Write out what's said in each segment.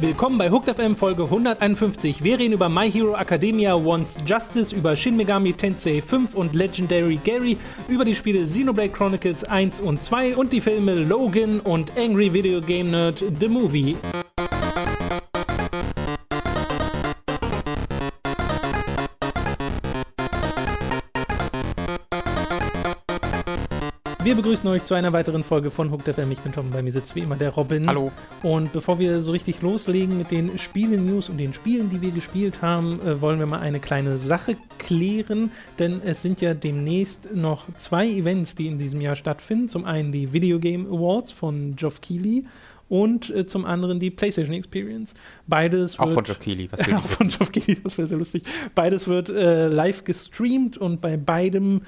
Willkommen bei Hooked FM Folge 151. Wir reden über My Hero Academia Wants Justice, über Shin Megami Tensei 5 und Legendary Gary, über die Spiele Xenoblade Chronicles 1 und 2 und die Filme Logan und Angry Video Game Nerd The Movie. Wir begrüßen euch zu einer weiteren Folge von Hooked FM. Ich bin Tom, bei mir sitzt wie immer der Robin. Hallo. Und bevor wir so richtig loslegen mit den Spielen-News und den Spielen, die wir gespielt haben, äh, wollen wir mal eine kleine Sache klären, denn es sind ja demnächst noch zwei Events, die in diesem Jahr stattfinden. Zum einen die Video Game Awards von Geoff Keighley und äh, zum anderen die PlayStation Experience. Beides Auch wird, von Geoff Keighley, was auch von Geoff Keighley, das wäre sehr lustig. Beides wird äh, live gestreamt und bei beidem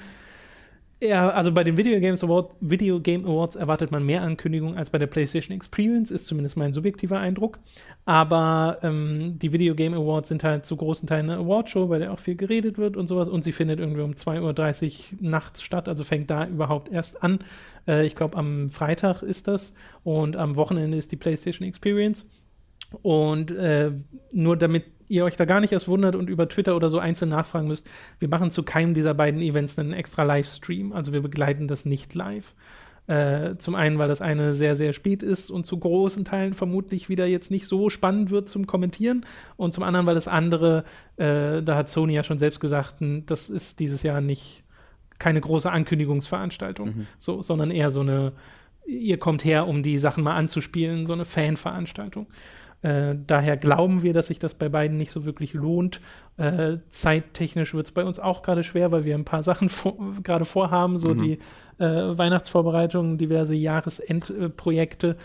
ja, also bei den Video, Games Award, Video Game Awards erwartet man mehr Ankündigungen als bei der PlayStation Experience, ist zumindest mein subjektiver Eindruck. Aber ähm, die Video Game Awards sind halt zu großen Teilen eine Awardshow, bei der auch viel geredet wird und sowas. Und sie findet irgendwie um 2.30 Uhr nachts statt, also fängt da überhaupt erst an. Äh, ich glaube, am Freitag ist das und am Wochenende ist die PlayStation Experience. Und äh, nur damit ihr euch da gar nicht erst wundert und über Twitter oder so einzeln nachfragen müsst, wir machen zu keinem dieser beiden Events einen extra Livestream. Also wir begleiten das nicht live. Äh, zum einen, weil das eine sehr, sehr spät ist und zu großen Teilen vermutlich wieder jetzt nicht so spannend wird zum Kommentieren. Und zum anderen, weil das andere, äh, da hat Sony ja schon selbst gesagt, das ist dieses Jahr nicht keine große Ankündigungsveranstaltung, mhm. so, sondern eher so eine, ihr kommt her, um die Sachen mal anzuspielen, so eine Fanveranstaltung. Äh, daher glauben wir, dass sich das bei beiden nicht so wirklich lohnt. Äh, zeittechnisch wird es bei uns auch gerade schwer, weil wir ein paar Sachen vor, gerade vorhaben, so mhm. die äh, Weihnachtsvorbereitungen, diverse Jahresendprojekte.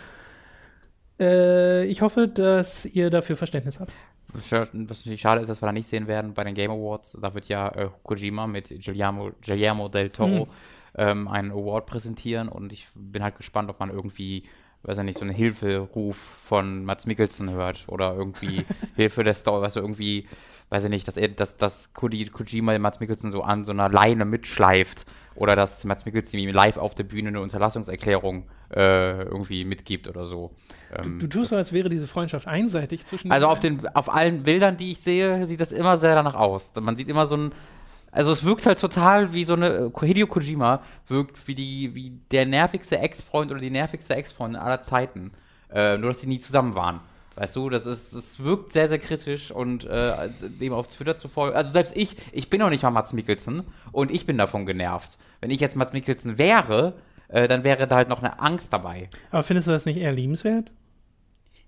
Äh, ich hoffe, dass ihr dafür Verständnis habt. Was natürlich schade ist, dass wir da nicht sehen werden bei den Game Awards. Da wird ja äh, Kojima mit Guillermo, Guillermo del Toro mhm. ähm, einen Award präsentieren und ich bin halt gespannt, ob man irgendwie weiß ich nicht, so einen Hilferuf von Mats Mikkelsen hört oder irgendwie Hilfe der Story, was so irgendwie, weiß ich nicht, dass er, dass, dass Kojima Mats Mikkelsen so an so einer Leine mitschleift oder dass Mats Mikkelsen ihm live auf der Bühne eine Unterlassungserklärung äh, irgendwie mitgibt oder so. Ähm, du, du, tust so, als wäre diese Freundschaft einseitig zwischen Also auf den, auf allen Bildern, die ich sehe, sieht das immer sehr danach aus. Man sieht immer so ein, also es wirkt halt total wie so eine äh, Hideo Kojima wirkt wie die wie der nervigste Ex-Freund oder die nervigste Ex-Freundin aller Zeiten. Äh, nur dass sie nie zusammen waren. Weißt du, das ist, es wirkt sehr, sehr kritisch und äh, dem auf Twitter zu folgen. Also selbst ich, ich bin noch nicht mal Mats Mikkelsen und ich bin davon genervt. Wenn ich jetzt Mats Mikkelsen wäre, äh, dann wäre da halt noch eine Angst dabei. Aber findest du das nicht eher liebenswert?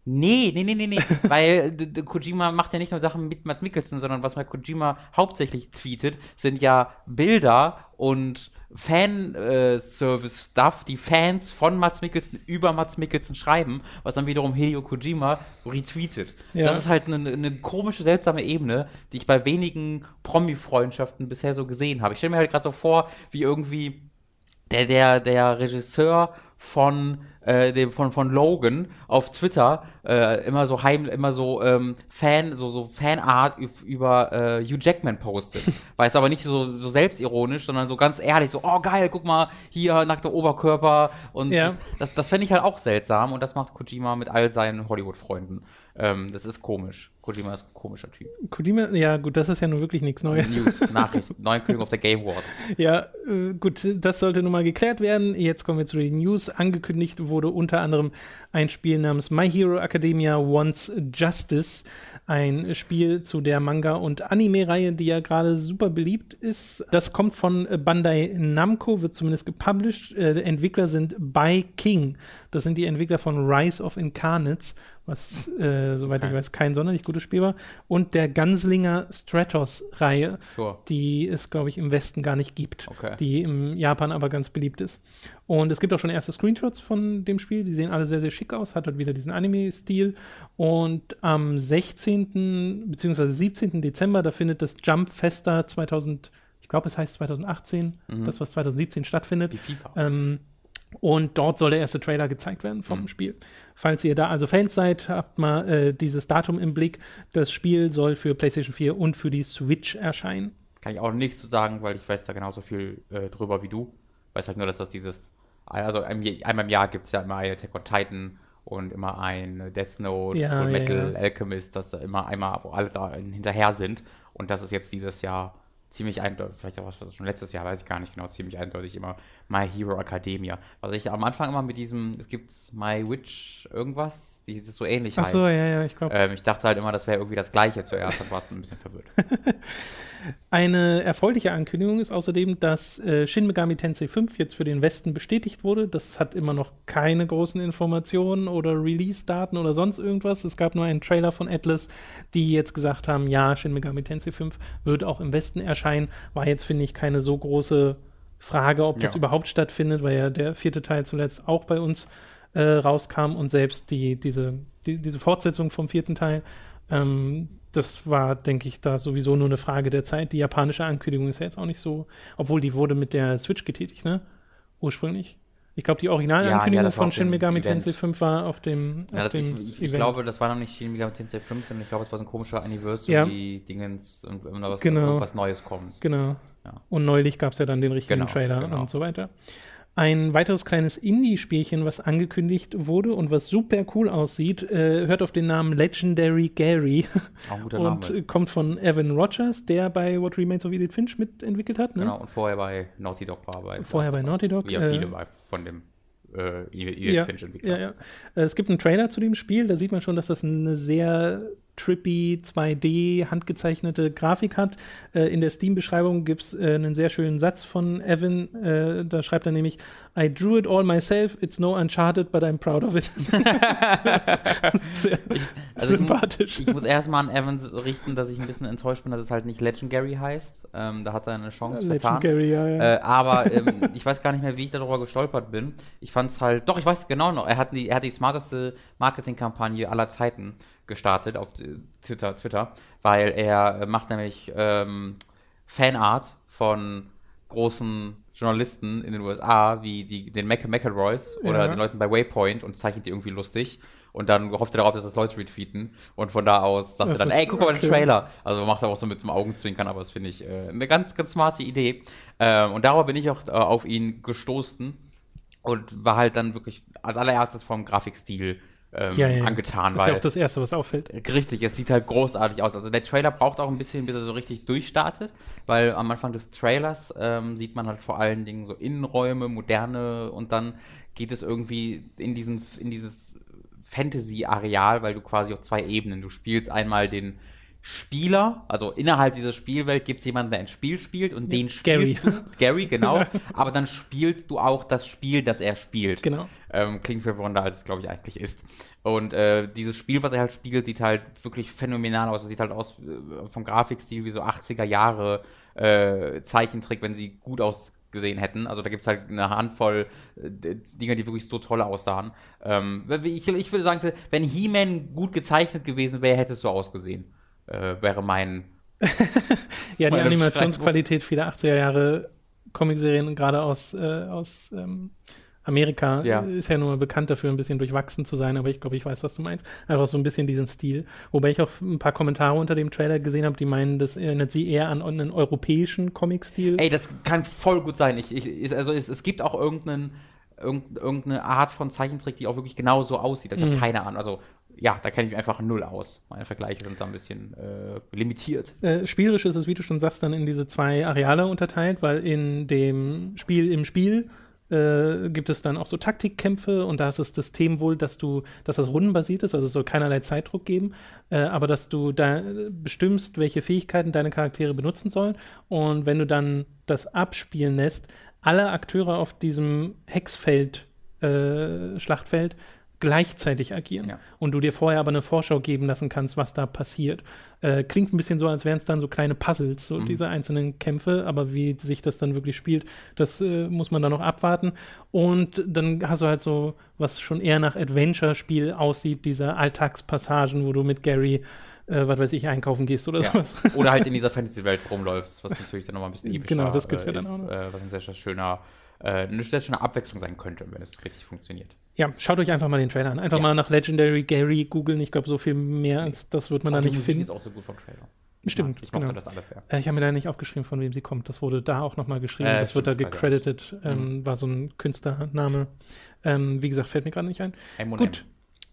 Nee, nee, nee, nee, nee. Weil Kojima macht ja nicht nur Sachen mit Mats Mikkelsen, sondern was mal Kojima hauptsächlich tweetet, sind ja Bilder und Fanservice-Stuff, die Fans von Mats Mikkelsen über Mats Mikkelsen schreiben, was dann wiederum Hideo Kojima retweetet. Ja. Das ist halt eine, eine, komische, seltsame Ebene, die ich bei wenigen Promi-Freundschaften bisher so gesehen habe. Ich stelle mir halt gerade so vor, wie irgendwie der, der, der Regisseur von, äh, dem, von, von Logan auf Twitter äh, immer so heim, immer so ähm, Fan, so, so Fanart über äh, Hugh Jackman postet. Weil es aber nicht so, so selbstironisch, sondern so ganz ehrlich, so, oh geil, guck mal, hier nackter Oberkörper. Und ja. das, das, das fände ich halt auch seltsam und das macht Kojima mit all seinen Hollywood-Freunden. Ähm, das ist komisch. Kojima ist ein komischer Typ. Kojima, ja gut, das ist ja nun wirklich nichts Neues. News, Nachrichten, Neuankündigung auf der Game Awards. Ja, äh, gut, das sollte nun mal geklärt werden. Jetzt kommen wir zu den News. Angekündigt wurde unter anderem ein Spiel namens My Hero Academia Wants Justice ein Spiel zu der Manga- und Anime-Reihe, die ja gerade super beliebt ist. Das kommt von Bandai Namco, wird zumindest gepublished. Äh, Entwickler sind By King. Das sind die Entwickler von Rise of Incarnates, was, äh, soweit okay. ich weiß, kein sonderlich gutes Spiel war. Und der Gunslinger Stratos-Reihe, sure. die es, glaube ich, im Westen gar nicht gibt, okay. die im Japan aber ganz beliebt ist. Und es gibt auch schon erste Screenshots von dem Spiel, die sehen alle sehr, sehr schick aus, hat dort wieder diesen Anime-Stil. Und am 16. bzw. 17. Dezember, da findet das Jump Festa 2000, ich glaube, es heißt 2018, mhm. das, was 2017 stattfindet. Die FIFA. Ähm, und dort soll der erste Trailer gezeigt werden vom mhm. Spiel. Falls ihr da also Fans seid, habt mal äh, dieses Datum im Blick. Das Spiel soll für PlayStation 4 und für die Switch erscheinen. Kann ich auch nichts zu sagen, weil ich weiß da genauso viel äh, drüber wie du. Weiß halt nur, dass das dieses also einmal im Jahr gibt es ja immer ein Attack on Titan und immer ein Death Note, Ja, Full ja, Metal ja. Alchemist, das da immer einmal, wo alle da hinterher sind. Und das ist jetzt dieses Jahr ziemlich eindeutig, vielleicht auch was schon letztes Jahr, weiß ich gar nicht genau, ziemlich eindeutig immer My Hero Academia. Was ich am Anfang immer mit diesem, es gibt My Witch irgendwas, die das so ähnlich Ach heißt. so, ja, ja, ich glaube. Ähm, ich dachte halt immer, das wäre irgendwie das gleiche zuerst, dann war es ein bisschen verwirrt. Eine erfreuliche Ankündigung ist außerdem, dass äh, Shin Megami Tensei 5 jetzt für den Westen bestätigt wurde. Das hat immer noch keine großen Informationen oder Release-Daten oder sonst irgendwas. Es gab nur einen Trailer von Atlas, die jetzt gesagt haben, ja, Shin Megami Tensei 5 wird auch im Westen erscheinen. War jetzt, finde ich, keine so große Frage, ob das Ja. überhaupt stattfindet, weil ja der vierte Teil zuletzt auch bei uns äh, rauskam und selbst die, diese, die, diese Fortsetzung vom vierten Teil ähm, das war, denke ich, da sowieso nur eine Frage der Zeit. Die japanische Ankündigung ist ja jetzt auch nicht so, obwohl die wurde mit der Switch getätigt, ne? Ursprünglich. Ich glaube, die Ja, Originalankündigung ja, war von Shin Megami. Tensei 5 war auf dem, Ja, auf dem ich, ich, ich glaube, das war noch nicht Shin Megami Tensei 5, sondern ich glaube, es war so ein komischer Anniversary-Dingens und immer was, Genau. irgendwas Neues kommt. Genau. Ja. Und neulich gab es ja dann den richtigen Genau, Trailer genau. und so weiter. Ein weiteres kleines Indie-Spielchen, was angekündigt wurde und was super cool aussieht, äh, hört auf den Namen Legendary Gary und äh, kommt von Evan Rogers, der bei What Remains of Edith Finch mitentwickelt hat. Ne? Genau, und vorher bei Naughty Dog war bei. Vorher bei. Naughty Dog, Wie ja äh, viele bei, von dem äh, Edith Ja, Finch Entwickler. Ja, ja. Äh, Es gibt einen Trailer zu dem Spiel, da sieht man schon, dass das eine sehr trippy 2D handgezeichnete Grafik hat. Äh, in der Steam-Beschreibung gibt es äh, einen sehr schönen Satz von Evan. Äh, da schreibt er nämlich: I drew it all myself. It's no Uncharted, but I'm proud of it. sehr Also ich mu- sympathisch. Ich muss erstmal an Evans richten, dass ich ein bisschen enttäuscht bin, dass es halt nicht Legendary heißt. Ähm, da hat er eine Chance vertan. Legendary, ja, ja. Äh, aber ähm, ich weiß gar nicht mehr, wie ich darüber gestolpert bin. Ich fand es halt, doch, ich weiß genau noch, er hat die, er hat die smarteste Marketingkampagne aller Zeiten gestartet auf Twitter, Twitter weil er äh, macht nämlich ähm, Fanart von großen Journalisten in den USA, wie die, den Mac McElroys oder Ja. den Leuten bei Waypoint und zeichnet die irgendwie lustig. Und dann hofft er darauf, dass das Leute retweeten. Und von da aus sagt Das er dann, ey, guck mal den. Trailer. Also macht er auch so mit zum Augenzwinkern, aber das finde ich äh, eine ganz, ganz smarte Idee. Ähm, und darüber bin ich auch äh, auf ihn gestoßen und war halt dann wirklich als allererstes vom Grafikstil ähm, ja, ja. angetan, Das ist ja auch das Erste, was auffällt. Richtig, es sieht halt großartig aus. Also der Trailer braucht auch ein bisschen, bis er so richtig durchstartet, weil am Anfang des Trailers ähm, sieht man halt vor allen Dingen so Innenräume, moderne und dann geht es irgendwie in diesen, in dieses Fantasy-Areal, weil du quasi auf zwei Ebenen, du spielst einmal den Spieler, also innerhalb dieser Spielwelt gibt es jemanden, der ein Spiel spielt und den Gary. spielst du. Gary, genau. aber dann spielst du auch das Spiel, das er spielt. Genau. Ähm, klingt verwirrender, als es, glaube ich, eigentlich ist. Und äh, dieses Spiel, was er halt spielt, sieht halt wirklich phänomenal aus. Es sieht halt aus äh, vom Grafikstil wie so 80er Jahre äh, Zeichentrick, wenn sie gut ausgesehen hätten. Also da gibt es halt eine Handvoll äh, Dinge, die wirklich so toll aussahen. Ähm, ich, ich würde sagen, wenn He-Man gut gezeichnet gewesen wäre, hätte es so ausgesehen. Äh, wäre mein Ja, die Animationsqualität vieler 80er Jahre Comicserien, gerade aus, äh, aus ähm, Amerika, Ja. ist ja nur bekannt dafür, ein bisschen durchwachsen zu sein, aber ich glaube, ich weiß, was du meinst. Einfach so ein bisschen diesen Stil. Wobei ich auch ein paar Kommentare unter dem Trailer gesehen habe, die meinen, das erinnert sie eher an einen europäischen Comic-Stil. Ey, das kann voll gut sein. Ich, ich, also es, es gibt auch irgendeinen, irgend- irgendeine Art von Zeichentrick, die auch wirklich genau so aussieht. Ich Mhm. habe keine Ahnung. Also ja, da kenne ich mich einfach null aus. Meine Vergleiche sind da ein bisschen äh, limitiert. Äh, spielerisch ist es, wie du schon sagst, dann in diese zwei Areale unterteilt, weil in dem Spiel im Spiel äh, gibt es dann auch so Taktikkämpfe und da ist das System wohl, dass du, dass das rundenbasiert ist, also es soll keinerlei Zeitdruck geben, äh, aber dass du da bestimmst, welche Fähigkeiten deine Charaktere benutzen sollen und wenn du dann das abspielen lässt, alle Akteure auf diesem Hexfeld, äh, Schlachtfeld gleichzeitig agieren Ja. und du dir vorher aber eine Vorschau geben lassen kannst, was da passiert. Äh, klingt ein bisschen so, als wären es dann so kleine Puzzles, so diese einzelnen Kämpfe, aber wie sich das dann wirklich spielt, das äh, muss man dann noch abwarten. Und dann hast du halt so, was schon eher nach Adventure-Spiel aussieht, diese Alltagspassagen, wo du mit Gary, äh, was weiß ich, einkaufen gehst oder Ja. sowas. Oder halt in dieser Fantasy-Welt rumläufst, was natürlich dann nochmal ein bisschen epischer Genau, das gibt's ja äh, dann ist, auch noch. Äh, was ein sehr, sehr schöner, äh, eine sehr schöne Abwechslung sein könnte, wenn es richtig funktioniert. Ja, schaut euch einfach mal den Trailer an. Einfach Ja. mal nach Legendary Gary googeln. Ich glaube, so viel mehr als das wird man da die nicht Musik finden. ist auch so gut vom Trailer. Stimmt. Ja, ich mochte genau. das alles, ja. Äh, ich habe mir da nicht aufgeschrieben, von wem sie kommt. Das wurde da auch nochmal geschrieben. Äh, das wird da stimmt, gecredited. Ähm, War so ein Künstlername. Ähm, wie gesagt, fällt mir gerade nicht ein. M und Gut.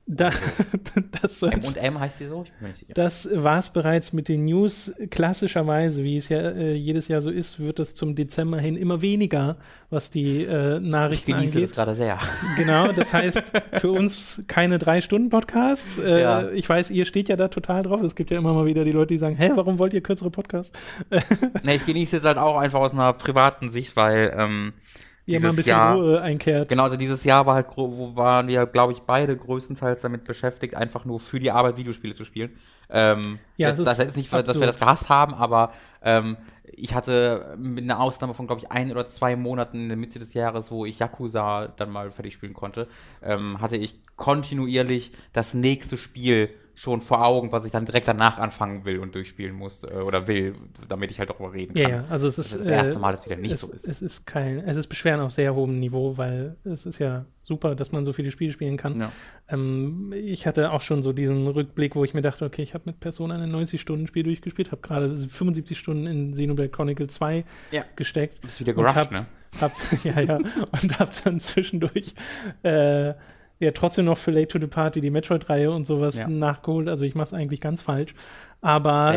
Da, das M. M soll's. und M heißt sie so? Ich. Das war es bereits mit den News. Klassischerweise, wie es ja äh, jedes Jahr so ist, wird es zum Dezember hin immer weniger, was die äh, Ich Nachrichten genieße angeht. das gerade sehr. Genau, das heißt für uns keine drei Stunden Podcasts. Äh, Ja. Ich weiß, ihr steht ja da total drauf. Es gibt ja immer mal wieder die Leute, die sagen, hä, warum wollt ihr kürzere Podcasts? nee, ich genieße es halt auch einfach aus einer privaten Sicht, weil ähm, Ihr mal ein dieses bisschen Jahr Ruhe einkehrt. Genau, also dieses Jahr war halt, wo waren wir, glaube ich, beide größtenteils damit beschäftigt, einfach nur für die Arbeit Videospiele zu spielen. Ähm, Ja, das, das ist ist nicht, dass wir absurd. das gehasst haben, aber ähm, ich hatte mit einer Ausnahme von, glaube ich, ein oder zwei Monaten in der Mitte des Jahres, wo ich Yakuza dann mal fertig spielen konnte, ähm, hatte ich kontinuierlich das nächste Spiel schon vor Augen, was ich dann direkt danach anfangen will und durchspielen muss äh, oder will, damit ich halt darüber reden Ja, kann. ja, also es ist Das ist das erste äh, Mal, dass es wieder nicht es, so ist. Es ist kein, es ist Beschweren auf sehr hohem Niveau, weil es ist ja super, dass man so viele Spiele spielen kann. Ja. Ähm, ich hatte auch schon so diesen Rückblick, wo ich mir dachte, okay, ich habe mit Persona ein 90-Stunden-Spiel durchgespielt, habe gerade 75 Stunden in Xenoblade Chronicle 2 Ja. gesteckt. Du bist wieder gerusht, hab- ne? Hab, ja, ja, und habe dann zwischendurch äh, ja trotzdem noch für Late to the Party die Metroid-Reihe und sowas Ja. nachgeholt. Also ich mache es eigentlich ganz falsch. Aber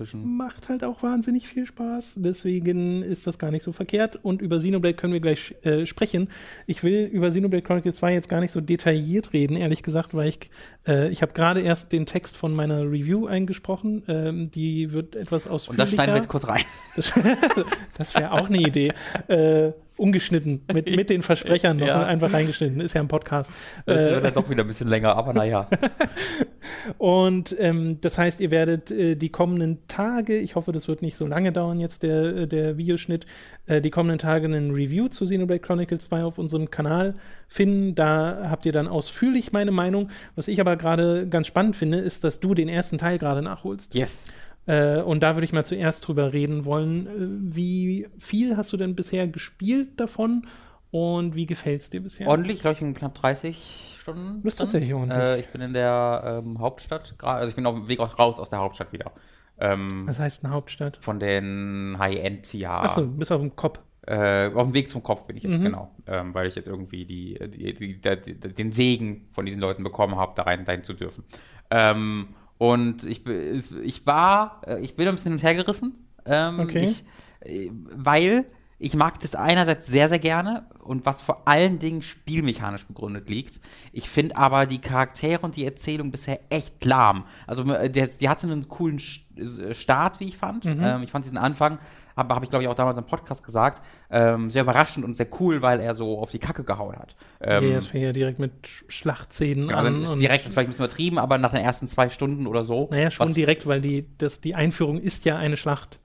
es macht halt auch wahnsinnig viel Spaß. Deswegen ist das gar nicht so verkehrt. Und über Xenoblade können wir gleich äh, sprechen. Ich will über Xenoblade Chronicle 2 jetzt gar nicht so detailliert reden, ehrlich gesagt, weil ich, äh, ich habe gerade erst den Text von meiner Review eingesprochen. Ähm, die wird etwas Und ausführlicher. das schneiden wir jetzt kurz rein. Das, das wäre auch eine Idee. Äh, ungeschnitten, mit, mit den Versprechern noch Ja. einfach reingeschnitten. Ist ja ein Podcast. Das Äh, wird dann doch wieder ein bisschen länger, aber naja. und ähm, das heißt, ihr werdet äh, die kommenden Tage, ich hoffe, das wird nicht so lange dauern jetzt, der, der Videoschnitt, äh, die kommenden Tage einen Review zu Xenoblade Chronicles 2 auf unserem Kanal finden. Da habt ihr dann ausführlich meine Meinung. Was ich aber gerade ganz spannend finde, ist, dass du den ersten Teil gerade nachholst. Yes. Äh, und da würde ich mal zuerst drüber reden wollen. Äh, wie viel hast du denn bisher gespielt davon und wie gefällt es dir bisher? Ordentlich, glaube ich, in knapp 30 Stunden. Du bist drin. tatsächlich ordentlich. Äh, ich bin in der ähm, Hauptstadt gerade, also ich bin auf dem Weg raus aus der Hauptstadt wieder. Ähm, Was heißt eine Hauptstadt? von den High-End-CA. Achso, du bist auf dem Kopf. Äh, auf dem Weg zum Kopf bin ich jetzt, Mhm. genau. Ähm, weil ich jetzt irgendwie die, die, die, die, die, den Segen von diesen Leuten bekommen habe, da rein, rein zu dürfen. Ähm, und ich, ich war, äh, ich bin ein bisschen hin und her gerissen. Ähm, Okay. ich, äh, weil ich mag das einerseits sehr, sehr gerne und was vor allen Dingen spielmechanisch begründet liegt. Ich finde aber die Charaktere und die Erzählung bisher echt lahm. Also äh, der, die hatte einen coolen Start, wie ich fand. Ähm, ich fand diesen Anfang, habe hab ich glaube ich auch damals im Podcast gesagt, ähm, sehr überraschend und sehr cool, weil er so auf die Kacke gehauen hat. Ähm, ja, es fängt ja direkt mit Sch- Schlachtszenen an. also und- direkt ist vielleicht ein bisschen übertrieben, aber nach den ersten zwei Stunden oder so. Naja, schon direkt, weil die, das, die Einführung ist ja eine Schlacht.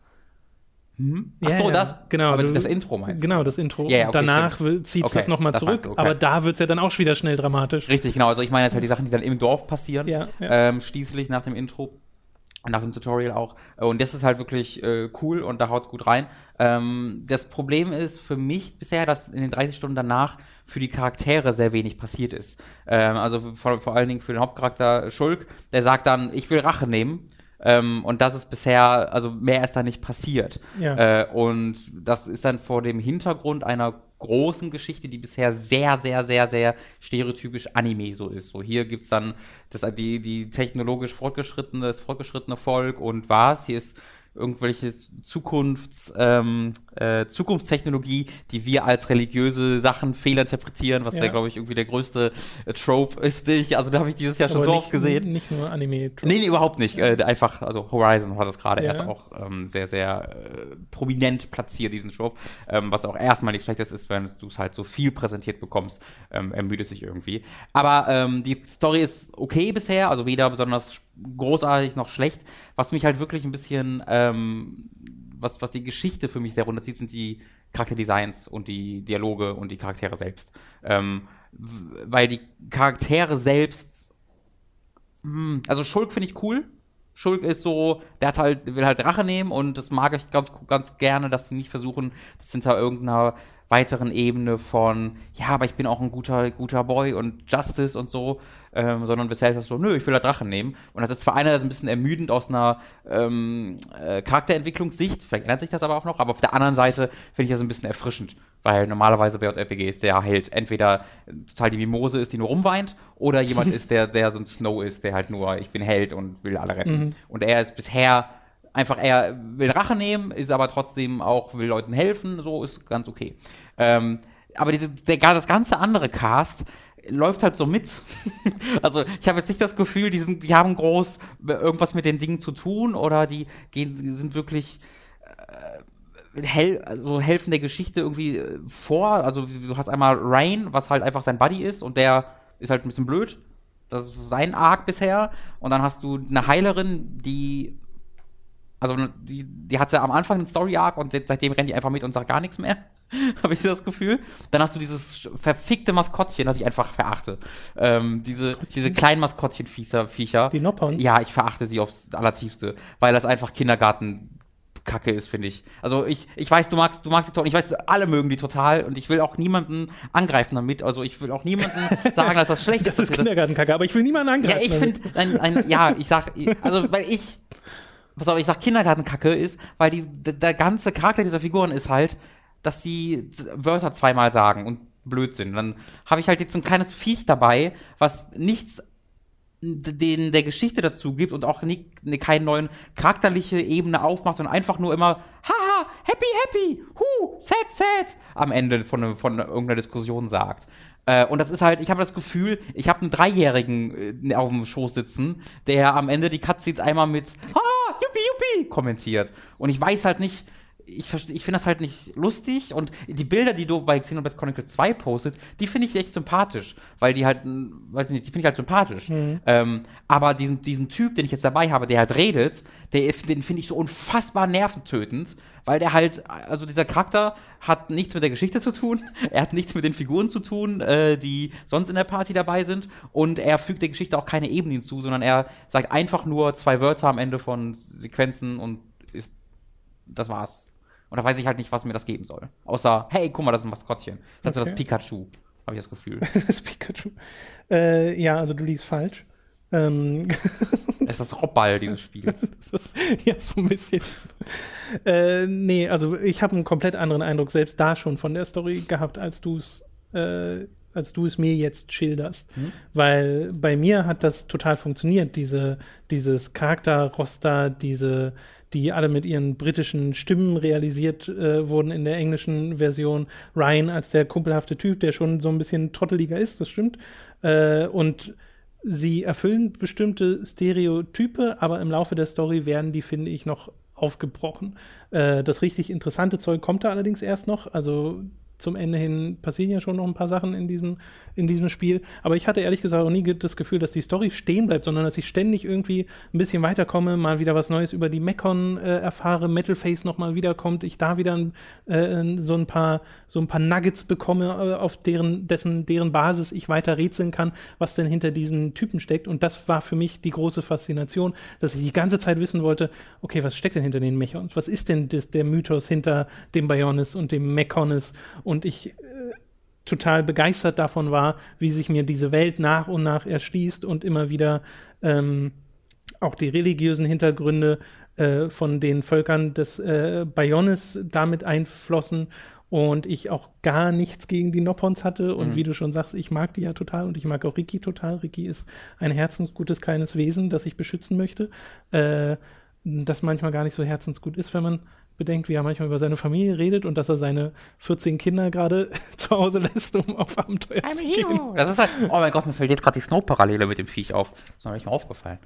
Hm? Ja, Ach so, ja, das, genau, aber das Intro meinst du? Genau, das Intro. Ja, ja, Und okay, danach zieht es Okay, das nochmal das zurück, okay. aber da wird es ja dann auch wieder schnell dramatisch. Richtig, genau. Also ich meine jetzt halt die Sachen, die dann im Dorf passieren, Ja, ja. Ähm, schließlich nach dem Intro. Nach dem Tutorial auch. Und das ist halt wirklich äh, cool und da haut's gut rein. Ähm, das Problem ist für mich bisher, dass in den 30 Stunden danach für die Charaktere sehr wenig passiert ist. Ähm, also vor, vor allen Dingen für den Hauptcharakter Schulk, der sagt dann, ich will Rache nehmen. Ähm, und das ist bisher, also mehr ist da nicht passiert. Ja. Äh, und das ist dann vor dem Hintergrund einer großen Geschichte, die bisher sehr, sehr, sehr, sehr stereotypisch Anime so ist. So hier gibt's dann das, die, die technologisch fortgeschrittene, das fortgeschrittene Volk und was. Hier ist irgendwelche Zukunfts, ähm, äh, Zukunftstechnologie, die wir als religiöse Sachen fehlinterpretieren, was ja, Ja. glaube ich, irgendwie der größte äh, Trope ist. Ich, also da habe ich dieses Jahr schon Aber so nicht, oft gesehen. Nicht nur Anime. Nee, nee, überhaupt nicht. Äh, einfach, also Horizon hat das gerade Ja. erst auch ähm, sehr, sehr äh, prominent platziert, diesen Trope. Ähm, was auch erstmal nicht schlecht ist, wenn du es halt so viel präsentiert bekommst, ähm, ermüdet sich irgendwie. Aber ähm, die Story ist okay bisher, also weder besonders sch- großartig noch schlecht. Was mich halt wirklich ein bisschen, ähm, was, was die Geschichte für mich sehr runterzieht, sind die Charakterdesigns und die Dialoge und die Charaktere selbst. Ähm, weil die Charaktere selbst hm, also Schulk finde ich cool. Schulk ist so, der hat halt, will halt Rache nehmen und das mag ich ganz, ganz gerne, dass sie nicht versuchen, das hinter irgendeiner weiteren Ebene von, ja, aber ich bin auch ein guter, guter Boy und Justice und so, ähm, sondern bisher ist das so, nö, ich will da Drachen nehmen. Und das ist zwar einerseits ein bisschen ermüdend aus einer ähm, äh, Charakterentwicklungssicht, vielleicht ändert sich das aber auch noch, aber auf der anderen Seite finde ich das ein bisschen erfrischend, weil normalerweise bei JRPGs der halt entweder total die Mimose ist, die nur rumweint, oder jemand ist, der, der so ein Snow ist, der halt nur, ich bin Held und will alle retten. Mhm. Und er ist bisher einfach, er will Rache nehmen, ist aber trotzdem auch, will Leuten helfen, so ist ganz okay. Ähm, aber diese, der, das ganze andere Cast läuft halt so mit. also ich habe jetzt nicht das Gefühl, die, sind, die haben groß irgendwas mit den Dingen zu tun oder die gehen, sind wirklich äh, hel also helfen der Geschichte irgendwie äh, vor. Also du hast einmal Rain, was halt einfach sein Buddy ist und der ist halt ein bisschen blöd. Das ist sein Arc bisher. Und dann hast du eine Heilerin, die also die, die hatte am Anfang einen Story-Arc und seitdem rennt die einfach mit und sagt gar nichts mehr. Habe ich das Gefühl. Dann hast du dieses verfickte Maskottchen, das ich einfach verachte. Ähm, diese, diese kleinen Maskottchen-Viecher. Die Noppern? Ja, ich verachte sie aufs Allertiefste, weil das einfach Kindergarten Kacke ist, finde ich. Also ich, ich weiß, du magst, du magst die total, ich weiß, alle mögen die total und ich will auch niemanden angreifen damit. Also ich will auch niemanden sagen, dass das schlecht ist. Das ist Kindergartenkacke, aber ich will niemanden angreifen. Ja, ich finde, ja, ich sag, also weil ich pass auf, ich sag Kindergartenkacke ist, weil die, der ganze Charakter dieser Figuren ist halt, dass sie Wörter zweimal sagen und blöd sind. Dann habe ich halt jetzt ein kleines Viech dabei, was nichts den der Geschichte dazu gibt und auch nie, ne, keine neuen charakterliche Ebene aufmacht und einfach nur immer haha happy happy hu sad sad am Ende von, von irgendeiner Diskussion sagt. Äh, und das ist halt, ich habe das Gefühl, ich habe einen Dreijährigen äh, auf dem Schoß sitzen, der am Ende die Cutscenes einmal mit yuppie kommentiert. Und ich weiß halt nicht, ich, ich finde das halt nicht lustig und die Bilder, die du bei Xenoblade Chronicles 2 postet, die finde ich echt sympathisch, weil die halt, weiß ich nicht, die finde ich halt sympathisch. Mhm. Ähm, aber diesen, diesen Typ, den ich jetzt dabei habe, der halt redet, der, den finde ich so unfassbar nerventötend, weil der halt, also dieser Charakter hat nichts mit der Geschichte zu tun, er hat nichts mit den Figuren zu tun, äh, die sonst in der Party dabei sind und er fügt der Geschichte auch keine Ebene hinzu, sondern er sagt einfach nur zwei Wörter am Ende von Sequenzen und ist, das war's. Und da weiß ich halt nicht, was mir das geben soll. Außer, hey, guck mal, das ist ein Maskottchen. Das ist okay. so das Pikachu, habe ich das Gefühl. das Pikachu. Äh, ja, also du liegst falsch. Ähm. es ist das Robball dieses Spiels. ja, so ein bisschen. äh, nee, also ich habe einen komplett anderen Eindruck selbst da schon von der Story gehabt, als du es äh, als du es mir jetzt schilderst. Mhm. Weil bei mir hat das total funktioniert, diese, dieses Charakterroster, diese, die alle mit ihren britischen Stimmen realisiert äh, wurden in der englischen Version. Ryan als der kumpelhafte Typ, der schon so ein bisschen trotteliger ist, das stimmt. Äh, und sie erfüllen bestimmte Stereotype, aber im Laufe der Story werden die, finde ich, noch aufgebrochen. Äh, das richtig interessante Zeug kommt da allerdings erst noch. Also zum Ende hin passieren ja schon noch ein paar Sachen in diesem, in diesem Spiel. Aber ich hatte ehrlich gesagt auch nie das Gefühl, dass die Story stehen bleibt, sondern dass ich ständig irgendwie ein bisschen weiterkomme, mal wieder was Neues über die Mekon äh, erfahre, Metal Face nochmal wiederkommt, ich da wieder äh, so ein paar, so ein paar Nuggets bekomme, äh, auf deren, dessen, deren Basis ich weiter rätseln kann, was denn hinter diesen Typen steckt. Und das war für mich die große Faszination, dass ich die ganze Zeit wissen wollte, okay, was steckt denn hinter den Mechons? Was ist denn das, der Mythos hinter dem Bionis und dem Mekonis? Ich äh, total begeistert davon war, wie sich mir diese Welt nach und nach erschließt und immer wieder ähm, auch die religiösen Hintergründe äh, von den Völkern des äh, Bayones damit einflossen und ich auch gar nichts gegen die Noppons hatte. Und mhm. wie du schon sagst, ich mag die ja total und ich mag auch Ricky total. Ricky ist ein herzensgutes kleines Wesen, das ich beschützen möchte. Äh, das manchmal gar nicht so herzensgut ist, wenn man bedenkt, wie er manchmal über seine Familie redet und dass er seine 14 Kinder gerade zu Hause lässt, um auf Abenteuer I'm zu gehen. Das ist halt, oh mein Gott, mir fällt jetzt gerade die Snow-Parallele mit dem Viech auf. Das ist mir nicht mal aufgefallen.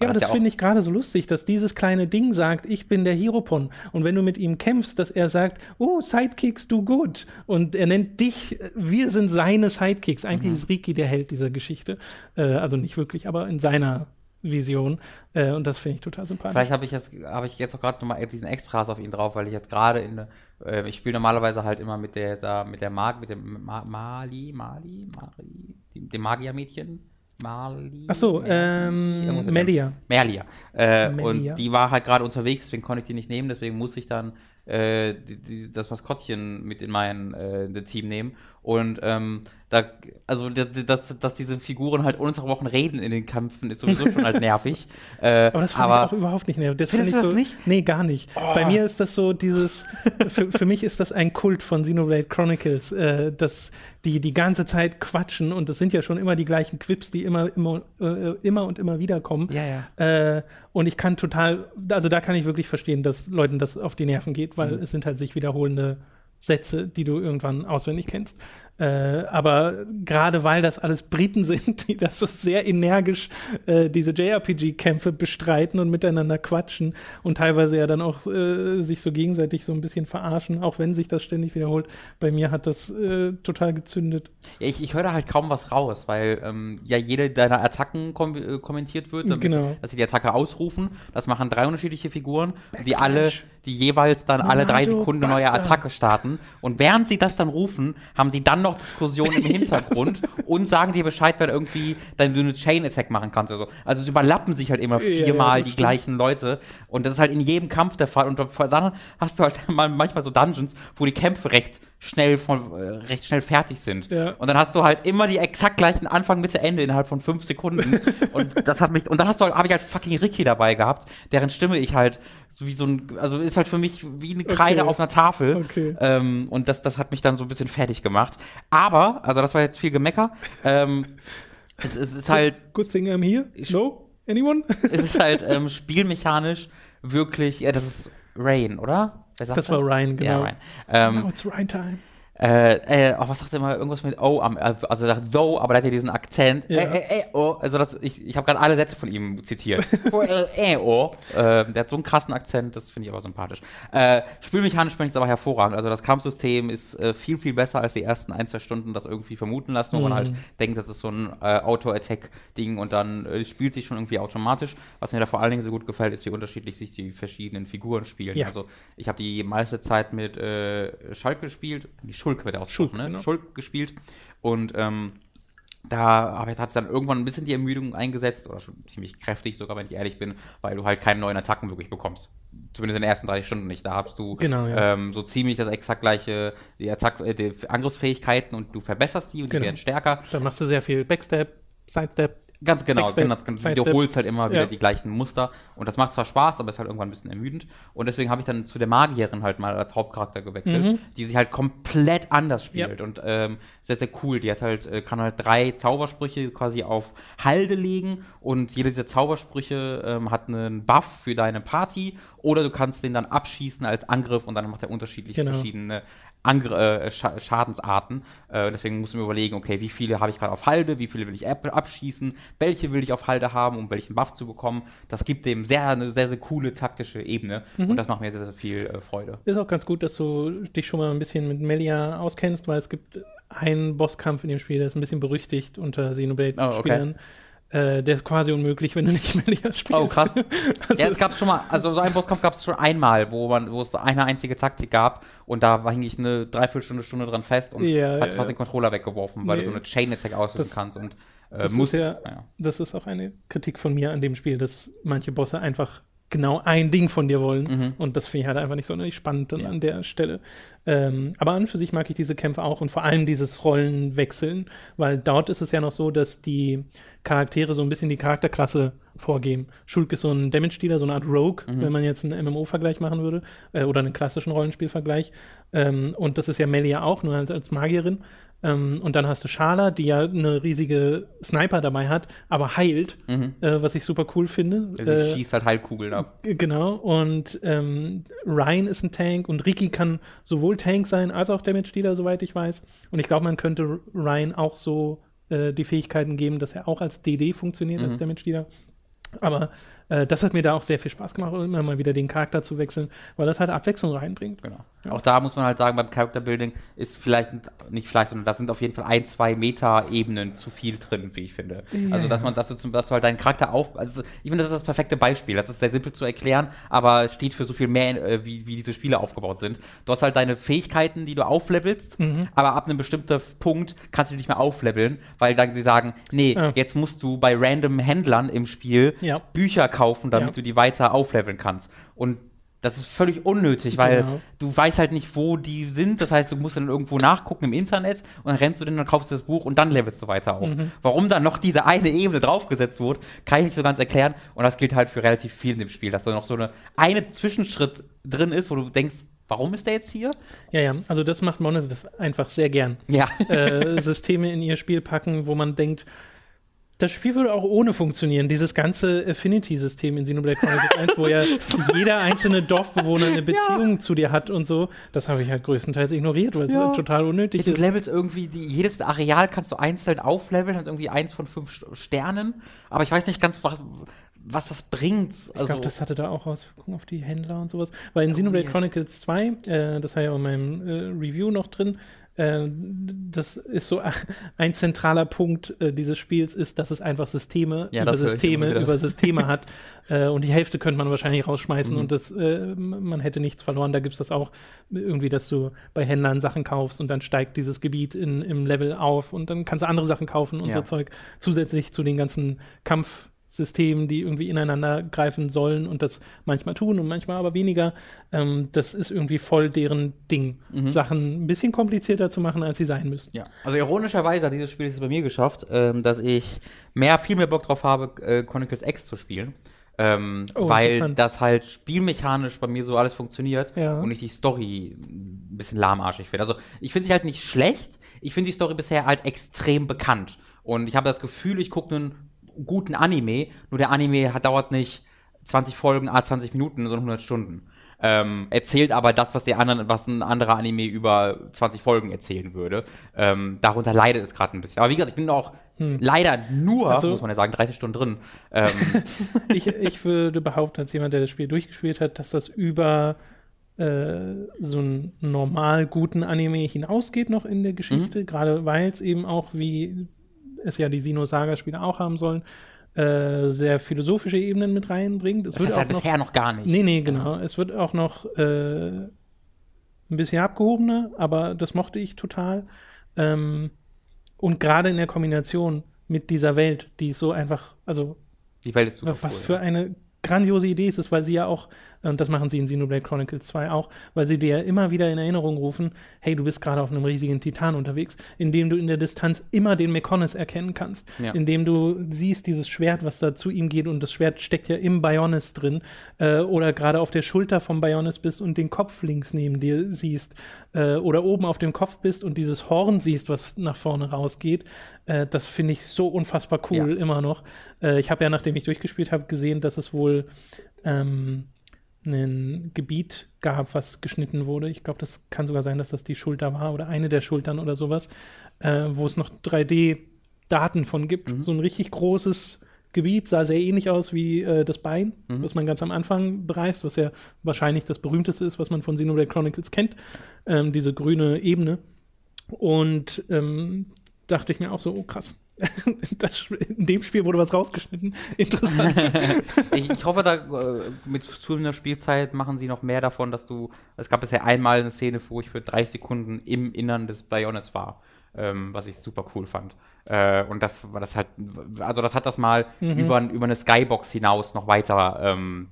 Ja, aber das, das finde ich gerade so lustig, dass dieses kleine Ding sagt, ich bin der Hiropon. Und wenn du mit ihm kämpfst, dass er sagt, oh, Sidekicks do good. Und er nennt dich, wir sind seine Sidekicks. Eigentlich mhm. ist Riki der Held dieser Geschichte. Äh, also nicht wirklich, aber in seiner Vision. Äh, und das finde ich total sympathisch. Vielleicht habe ich jetzt, habe ich jetzt auch gerade nochmal diesen Extras auf ihn drauf, weil ich jetzt gerade in äh, ich spiele normalerweise halt immer mit der, mit der Mag, mit dem Ma Mali, Mali, Mari, dem Magiermädchen. Mali. Ach so, ähm, Melia. Melia. Äh. Und die war halt gerade unterwegs, deswegen konnte ich die nicht nehmen, deswegen muss ich dann äh, die, die, das Maskottchen mit in mein äh, Team nehmen. Und ähm, da, also dass, dass diese Figuren halt ununterbrochen reden in den Kämpfen, ist sowieso schon halt nervig. Äh, aber das finde ich auch überhaupt nicht nervig. Das finde ich so. Nicht? Nee, gar nicht. Oh. Bei mir ist das so dieses, für, für mich ist das ein Kult von Xenoblade Chronicles, äh, dass die die ganze Zeit quatschen und das sind ja schon immer die gleichen Quips, die immer, immer, äh, immer und immer wieder kommen. Ja, ja. Äh, und ich kann total, also da kann ich wirklich verstehen, dass Leuten das auf die Nerven geht, weil mhm. es sind halt sich wiederholende Sätze, die du irgendwann auswendig kennst. Äh, aber gerade weil das alles Briten sind, die das so sehr energisch äh, diese JRPG-Kämpfe bestreiten und miteinander quatschen und teilweise ja dann auch äh, sich so gegenseitig so ein bisschen verarschen, auch wenn sich das ständig wiederholt. Bei mir hat das äh, total gezündet. Ja, ich, ich höre da halt kaum was raus, weil ähm, ja jede deiner Attacken kom äh, kommentiert wird, damit, genau. dass sie die Attacke ausrufen. Das machen drei unterschiedliche Figuren, Backslash. die alle, die jeweils dann alle drei Sekunden eine neue Attacke starten. Und während sie das dann rufen, haben sie dann noch noch Diskussionen im Hintergrund und sagen dir Bescheid, wenn irgendwie dann du eine Chain Attack machen kannst oder so. Also es überlappen sich halt immer viermal ja, die stimmt. gleichen Leute und das ist halt in jedem Kampf der Fall und dann hast du halt manchmal so Dungeons, wo die Kämpfe recht schnell von äh, recht schnell fertig sind. Ja. Und dann hast du halt immer die exakt gleichen Anfang, Mitte, Ende innerhalb von fünf Sekunden. und das hat mich. Und dann hast du halt, habe ich halt fucking Ricky dabei gehabt, deren Stimme ich halt so wie so ein, also ist halt für mich wie eine Kreide okay. auf einer Tafel. Okay. Ähm, und das, das hat mich dann so ein bisschen fertig gemacht. Aber, also das war jetzt viel Gemecker. ähm, es, es ist halt. Good thing I'm here. No? Anyone? es ist halt ähm, spielmechanisch wirklich, ja, das ist Rain, oder? das, war Ryan, genau. Ja, Ryan. Ähm, Now it's Ryan time. Äh, äh, oh, was sagt er immer? Irgendwas mit Oh, also, also sagt so, aber der hat ja diesen Akzent. Ja. Äh, äh, äh, oh, also das, ich, ich habe gerade alle Sätze von ihm zitiert. oh, äh, oh. Der hat so einen krassen Akzent, das finde ich aber sympathisch. Äh, spielmechanisch finde ich es aber hervorragend. Also das Kampfsystem ist äh, viel, viel besser als die ersten ein, zwei Stunden das irgendwie vermuten lassen, wo mhm. man halt denkt, das ist so ein äh, Auto-Attack-Ding und dann spielt sich schon irgendwie automatisch. Was mir da vor allen Dingen so gut gefällt, ist, wie unterschiedlich sich die verschiedenen Figuren spielen. Ja. Also ich habe die meiste Zeit mit Schalke gespielt, die Schuld Schulk wird er ausgesprochen, Schulk, ne? Genau. Schulk gespielt. Und ähm, da hat es dann irgendwann ein bisschen die Ermüdung eingesetzt, oder schon ziemlich kräftig sogar, wenn ich ehrlich bin, weil du halt keine neuen Attacken wirklich bekommst. Zumindest in den ersten 30 Stunden nicht. Da hast du genau, ja. ähm, so ziemlich das exakt gleiche, die, Attack, äh, die Angriffsfähigkeiten und du verbesserst die und genau. die werden stärker. Dann machst du sehr viel Backstep, Sidestep, Ganz genau, ganz, ganz, du wiederholst halt immer wieder ja. die gleichen Muster und das macht zwar Spaß, aber ist halt irgendwann ein bisschen ermüdend und deswegen habe ich dann zu der Magierin halt mal als Hauptcharakter gewechselt, mhm. die sich halt komplett anders spielt ja. und ähm, sehr, sehr cool. Die hat halt, äh, kann halt drei Zaubersprüche quasi auf Halde legen und jede dieser Zaubersprüche ähm, hat einen Buff für deine Party oder du kannst den dann abschießen als Angriff und dann macht er unterschiedliche genau. verschiedene Angr äh, Sch Schadensarten. Äh, deswegen muss man überlegen, okay, wie viele habe ich gerade auf Halde, wie viele will ich abschießen, welche will ich auf Halde haben, um welchen Buff zu bekommen. Das gibt dem sehr, eine sehr, sehr coole taktische Ebene mhm. und das macht mir sehr, sehr viel äh, Freude. Ist auch ganz gut, dass du dich schon mal ein bisschen mit Melia auskennst, weil es gibt einen Bosskampf in dem Spiel, der ist ein bisschen berüchtigt unter Xenoblade-Spielern. Oh, okay äh, der ist quasi unmöglich, wenn du nicht Melia spielst. Oh, krass. also ja, es gab schon mal, also so einen Bosskampf gab es schon einmal, wo man, wo es eine einzige Taktik gab und da war ich eine Dreiviertelstunde, Stunde dran fest und ja, hat ja, fast den Controller weggeworfen, weil nee. du so eine Chain-Attack auslösen kannst und äh, das musst. Ist ja, Das ist auch eine Kritik von mir an dem Spiel, dass manche Bosse einfach genau ein Ding von dir wollen. Mhm. Und das finde ich halt einfach nicht sonderlich spannend dann ja. an der Stelle. Ähm, aber an und für sich mag ich diese Kämpfe auch und vor allem dieses Rollenwechseln, weil dort ist es ja noch so, dass die Charaktere so ein bisschen die Charakterklasse vorgeben. Schulk ist so ein Damage-Dealer, so eine Art Rogue, mhm. wenn man jetzt einen MMO-Vergleich machen würde, äh, oder einen klassischen Rollenspielvergleich. Ähm, und das ist ja Melia auch, nur als, als Magierin. Ähm, und dann hast du Schala, die ja eine riesige Sniper dabei hat, aber heilt, mhm. äh, was ich super cool finde. Sie äh, schießt halt Heilkugeln ab. Genau. Und ähm, Ryan ist ein Tank und Ricky kann sowohl Tank sein als auch Damage Dealer, soweit ich weiß. Und ich glaube, man könnte Ryan auch so äh, die Fähigkeiten geben, dass er auch als DD funktioniert, mhm. als Damage Dealer. Aber äh, das hat mir da auch sehr viel Spaß gemacht, immer mal wieder den Charakter zu wechseln, weil das halt Abwechslung reinbringt. Genau. Ja. Auch da muss man halt sagen, beim Character Building ist vielleicht, nicht vielleicht, sondern da sind auf jeden Fall ein, zwei Meta-Ebenen zu viel drin, wie ich finde. Yeah. Also, dass man, dass du, zum, dass du halt deinen Charakter auf, also ich finde, das ist das perfekte Beispiel. Das ist sehr simpel zu erklären, aber steht für so viel mehr, äh, wie, wie diese Spiele aufgebaut sind. Du hast halt deine Fähigkeiten, die du auflevelst, mhm. aber ab einem bestimmten Punkt kannst du dich nicht mehr aufleveln, weil dann sie sagen, nee, ja. jetzt musst du bei random Händlern im Spiel ja. Bücher kaufen, damit ja. du die weiter aufleveln kannst. Und Das ist völlig unnötig, weil Genau. du weißt halt nicht, wo die sind. Das heißt, du musst dann irgendwo nachgucken im Internet und dann rennst du dann, dann kaufst du das Buch und dann levelst du weiter auf. Mhm. Warum dann noch diese eine Ebene draufgesetzt wurde, kann ich nicht so ganz erklären. Und das gilt halt für relativ viel in dem Spiel, dass da noch so eine, eine Zwischenschritt drin ist, wo du denkst, warum ist der jetzt hier? Ja, ja, also das macht Monolith einfach sehr gern. Ja. äh, Systeme in ihr Spiel packen, wo man denkt, das Spiel würde auch ohne funktionieren. Dieses ganze Affinity-System in Xenoblade Chronicles 1, wo ja jeder einzelne Dorfbewohner eine Beziehung zu dir hat und so, das habe ich halt größtenteils ignoriert, weil es Ja. total unnötig Du ist. Levels irgendwie, die, jedes Areal kannst du einzeln aufleveln, hat irgendwie eins von fünf St- Sternen. Aber ich weiß nicht ganz, was, was das bringt. Ich Also, glaube, das hatte da auch Auswirkungen auf die Händler und sowas. Weil in Xenoblade ja. Chronicles 2, äh, das war ja in meinem äh, Review noch drin, das ist so ein zentraler Punkt äh, dieses Spiels, ist, dass es einfach Systeme Ja, über Systeme über Systeme hat. Äh, und die Hälfte könnte man wahrscheinlich rausschmeißen Mhm. und das, äh, man hätte nichts verloren. Da gibt es das auch irgendwie, dass du bei Händlern Sachen kaufst und dann steigt dieses Gebiet in, im Level auf und dann kannst du andere Sachen kaufen und Ja. so Zeug. Zusätzlich zu den ganzen Kampfsystemen, die irgendwie ineinander greifen sollen und das manchmal tun und manchmal aber weniger. Ähm, das ist irgendwie voll deren Ding, Sachen ein bisschen komplizierter zu machen, als sie sein müssen. ja. also ironischerweise hat dieses Spiel es bei mir geschafft, ähm, dass ich mehr, viel mehr Bock drauf habe, äh, Chronicles X zu spielen. Ähm, Oh, weil das halt spielmechanisch bei mir so alles funktioniert Ja. und ich die Story ein bisschen lahmarschig finde. Also ich finde sie halt nicht schlecht, ich finde die Story bisher halt extrem bekannt. Und ich habe das Gefühl, ich gucke einen guten Anime, nur der Anime hat, dauert nicht 20 Folgen, a 20 Minuten, sondern 100 Stunden. Ähm, erzählt aber das, was, der anderen, was ein anderer Anime über 20 Folgen erzählen würde. Ähm, darunter leidet es gerade ein bisschen. Aber wie gesagt, ich bin auch leider nur, Also- muss man ja sagen, 30 Stunden drin. Ähm, ich, ich würde behaupten, als jemand, der das Spiel durchgespielt hat, dass das über äh, so einen normal guten Anime hinausgeht noch in der Geschichte, gerade weil es eben auch, wie es ja die Sino-Saga-Spiele auch haben sollen, äh, sehr philosophische Ebenen mit reinbringt. Es das wird ist auch noch, bisher noch gar nicht. Nee, nee, genau. Es wird auch noch äh, ein bisschen abgehobener, aber das mochte ich total. Ähm, und gerade in der Kombination mit dieser Welt, die ist so einfach, also Die Welt ist super was cool, für ja. eine grandiose Idee ist es, weil sie ja auch, und das machen sie in Xenoblade Chronicles 2 auch, weil sie dir ja immer wieder in Erinnerung rufen, hey, du bist gerade auf einem riesigen Titan unterwegs, indem du in der Distanz immer den Mekonis erkennen kannst, Ja. indem du siehst dieses Schwert, was da zu ihm geht und das Schwert steckt ja im Bionis drin äh, oder gerade auf der Schulter vom Bionis bist und den Kopf links neben dir siehst äh, oder oben auf dem Kopf bist und dieses Horn siehst, was nach vorne rausgeht, äh, das finde ich so unfassbar cool Ja. immer noch. Äh, ich habe ja, nachdem ich durchgespielt habe, gesehen, dass es wohl ähm, ein Gebiet gab, was geschnitten wurde. Ich glaube, das kann sogar sein, dass das die Schulter war oder eine der Schultern oder sowas, äh, wo es noch 3D-Daten von gibt. Mhm. So ein richtig großes Gebiet, sah sehr ähnlich aus wie äh, das Bein, Mhm. was man ganz am Anfang bereist, was ja wahrscheinlich das berühmteste ist, was man von Xenoblade Chronicles kennt, ähm, diese grüne Ebene. Und ähm, dachte ich mir auch so, oh krass, das, in dem Spiel wurde was rausgeschnitten. Interessant. ich, ich hoffe, da äh, mit zunehmender Spielzeit machen sie noch mehr davon, dass du. Es gab bisher einmal eine Szene, wo ich für 30 Sekunden im Innern des Bionis war, ähm, was ich super cool fand. Äh, und das war das halt, also das hat das mal über, über eine Skybox hinaus noch weiter ähm,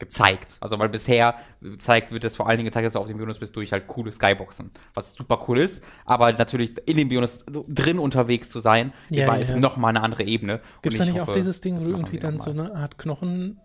gezeigt. Also weil bisher gezeigt wird es vor allen Dingen gezeigt, dass du auf dem Bionis bist durch halt coole Skyboxen, was super cool ist, aber natürlich in dem Bionis drin unterwegs zu sein, Ja, ja, ist ja. noch mal eine andere Ebene. Gibt es da ich nicht auch hoffe, dieses Ding, wo du irgendwie dann so eine Art Knochen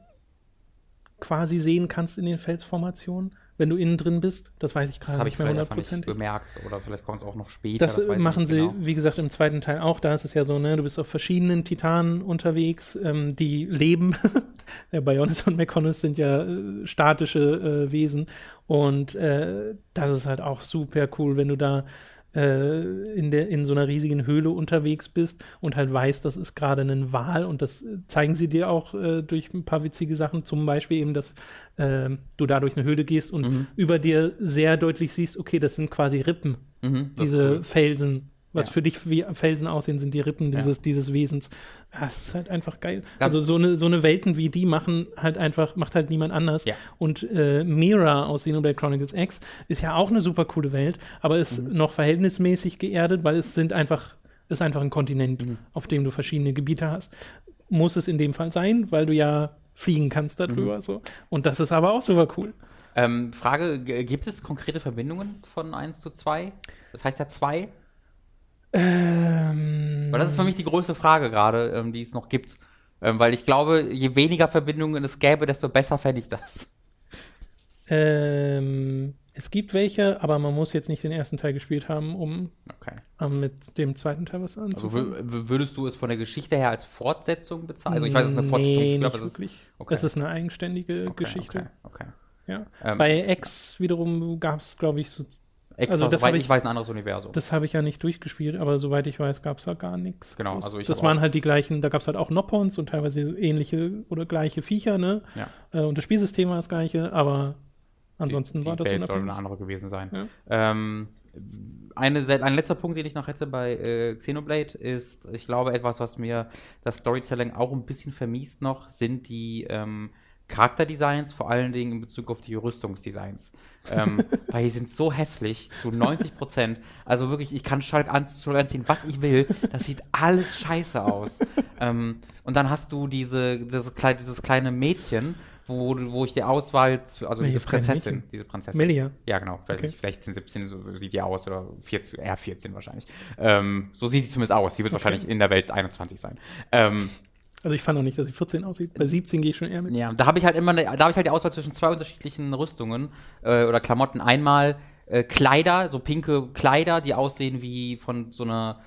quasi sehen kannst in den Felsformationen, wenn du innen drin bist? Das weiß ich Das gerade nicht mehr hundertprozentig. bemerkt oder vielleicht kommt es auch noch später. Das, weiß äh, machen sie, genau. wie gesagt, im zweiten Teil auch. Da ist es ja so, ne, du bist auf verschiedenen Titanen unterwegs, ähm, die leben. Der Bionis und Mekonis sind ja äh, statische äh, Wesen. Und äh, das ist halt auch super cool, wenn du da in, der, in so einer riesigen Höhle unterwegs bist und halt weißt, das ist gerade ein Wal und das äh, zeigen sie dir auch äh, durch ein paar witzige Sachen, zum Beispiel eben, dass äh, du da durch eine Höhle gehst und Mhm. über dir sehr deutlich siehst, okay, das sind quasi Rippen, Mhm, diese cool. Felsen. Was Ja. für dich wie Felsen aussehen, sind die Rippen Ja. dieses, dieses Wesens. Das ist halt einfach geil. Ganz- also so eine, so eine Welten wie die machen halt einfach, macht halt niemand anders. Ja. Und äh, Mira aus Xenoblade Chronicles X ist ja auch eine super coole Welt, aber ist Mhm. noch verhältnismäßig geerdet, weil es sind einfach, ist einfach ein Kontinent, Mhm. auf dem du verschiedene Gebiete hast. Muss es in dem Fall sein, weil du ja fliegen kannst darüber. So. Und das ist aber auch super cool. Ähm, Frage: Gibt es konkrete Verbindungen von 1 zu 2? Das heißt ja 2? Ähm, Weil das ist für mich die größte Frage gerade, ähm, die es noch gibt. Ähm, weil ich glaube, je weniger Verbindungen es gäbe, desto besser fände ich das. ähm, es gibt welche, aber man muss jetzt nicht den ersten Teil gespielt haben, um Okay. mit dem zweiten Teil was Also anzufangen. wür- würdest du es von der Geschichte her als Fortsetzung bezahlen? Also ich weiß, es ist eine Fortsetzung, nee, ich glaub, nicht es ist- wirklich. okay. Es ist eine eigenständige okay, Geschichte. Okay, okay. Ja. Ähm, Bei X wiederum gab es, glaube ich, so, Extra, also das soweit ich, ich- weiß, ein anderes Universum. das habe ich ja nicht durchgespielt, aber soweit ich weiß, gab es da gar nichts. Genau, also ich das waren halt die gleichen, da gab es halt auch Noppons und teilweise ähnliche oder gleiche Viecher, ne? ja. Äh, und das Spielsystem war das gleiche, aber ansonsten die, war die das Welt soll eine andere gewesen sein. Ja. Ähm, eine, ein letzter Punkt, den ich noch hätte bei äh, Xenoblade, ist, ich glaube, etwas, was mir das Storytelling auch ein bisschen vermiest noch, sind die ähm, Charakterdesigns, vor allen Dingen in Bezug auf die Rüstungsdesigns. ähm, weil die sind so hässlich, zu 90 Prozent. Also wirklich, ich kann Schalk anziehen, was ich will. Das sieht alles scheiße aus. ähm, und dann hast du diese, dieses, dieses kleine Mädchen, wo, du- wo ich die Auswahl, also diese Prinzessin, diese Prinzessin. Melia. Ja, genau. Okay. nicht, 16, 17, so sieht die aus oder 14, eher 14 wahrscheinlich. Ähm, so sieht sie zumindest aus. Die wird wahrscheinlich in der Welt 21 sein. Ähm, Also ich fand auch nicht, dass sie 14 aussieht. Bei 17 gehe ich schon eher mit. ja, da habe ich halt immer, ne, da habe ich halt die Auswahl zwischen zwei unterschiedlichen Rüstungen äh, oder Klamotten. Einmal äh, Kleider, so pinke Kleider, die aussehen wie von so einer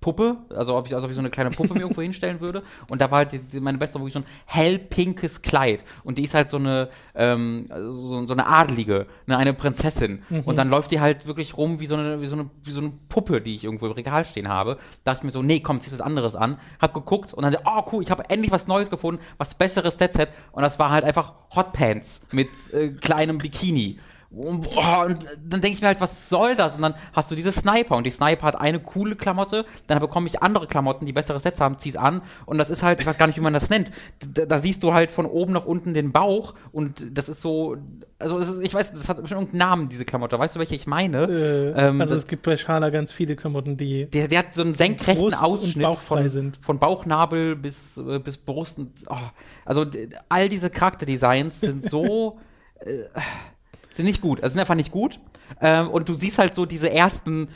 Puppe, also ob ich, also ob ich so eine kleine Puppe mir irgendwo hinstellen würde. Und da war halt die, die, meine beste wirklich so ein hellpinkes Kleid. Und die ist halt so eine, ähm, so, so eine Adelige, ne, eine Prinzessin. Und dann läuft die halt wirklich rum wie so, eine, wie, so eine, wie so eine Puppe, die ich irgendwo im Regal stehen habe. Da dachte ich mir so, nee, komm, zieh was anderes an. Hab geguckt und dann, oh cool, ich habe endlich was Neues gefunden, was besseres Set-Set. Und das war halt einfach Hotpants mit äh, kleinem Bikini. Und, oh, und dann denke ich mir halt, was soll das? Und dann hast du diese Sniper und die Sniper hat eine coole Klamotte, dann bekomme ich andere Klamotten, die bessere Sets haben, zieh's an und das ist halt, ich weiß gar nicht, wie man das nennt. Da, da siehst du halt von oben nach unten den Bauch und das ist so, also ist, ich weiß, das hat schon irgendeinen Namen, diese Klamotte. Weißt du, welche ich meine? Äh, Ähm, also es gibt bei Schala ganz viele Klamotten, die Der, der hat so einen senkrechten Brust Ausschnitt von, sind. von Bauchnabel bis, äh, bis Brust. Und, oh, also all diese Charakterdesigns sind so. äh, sind nicht gut. Also sind einfach nicht gut. Ähm, und du siehst halt so diese ersten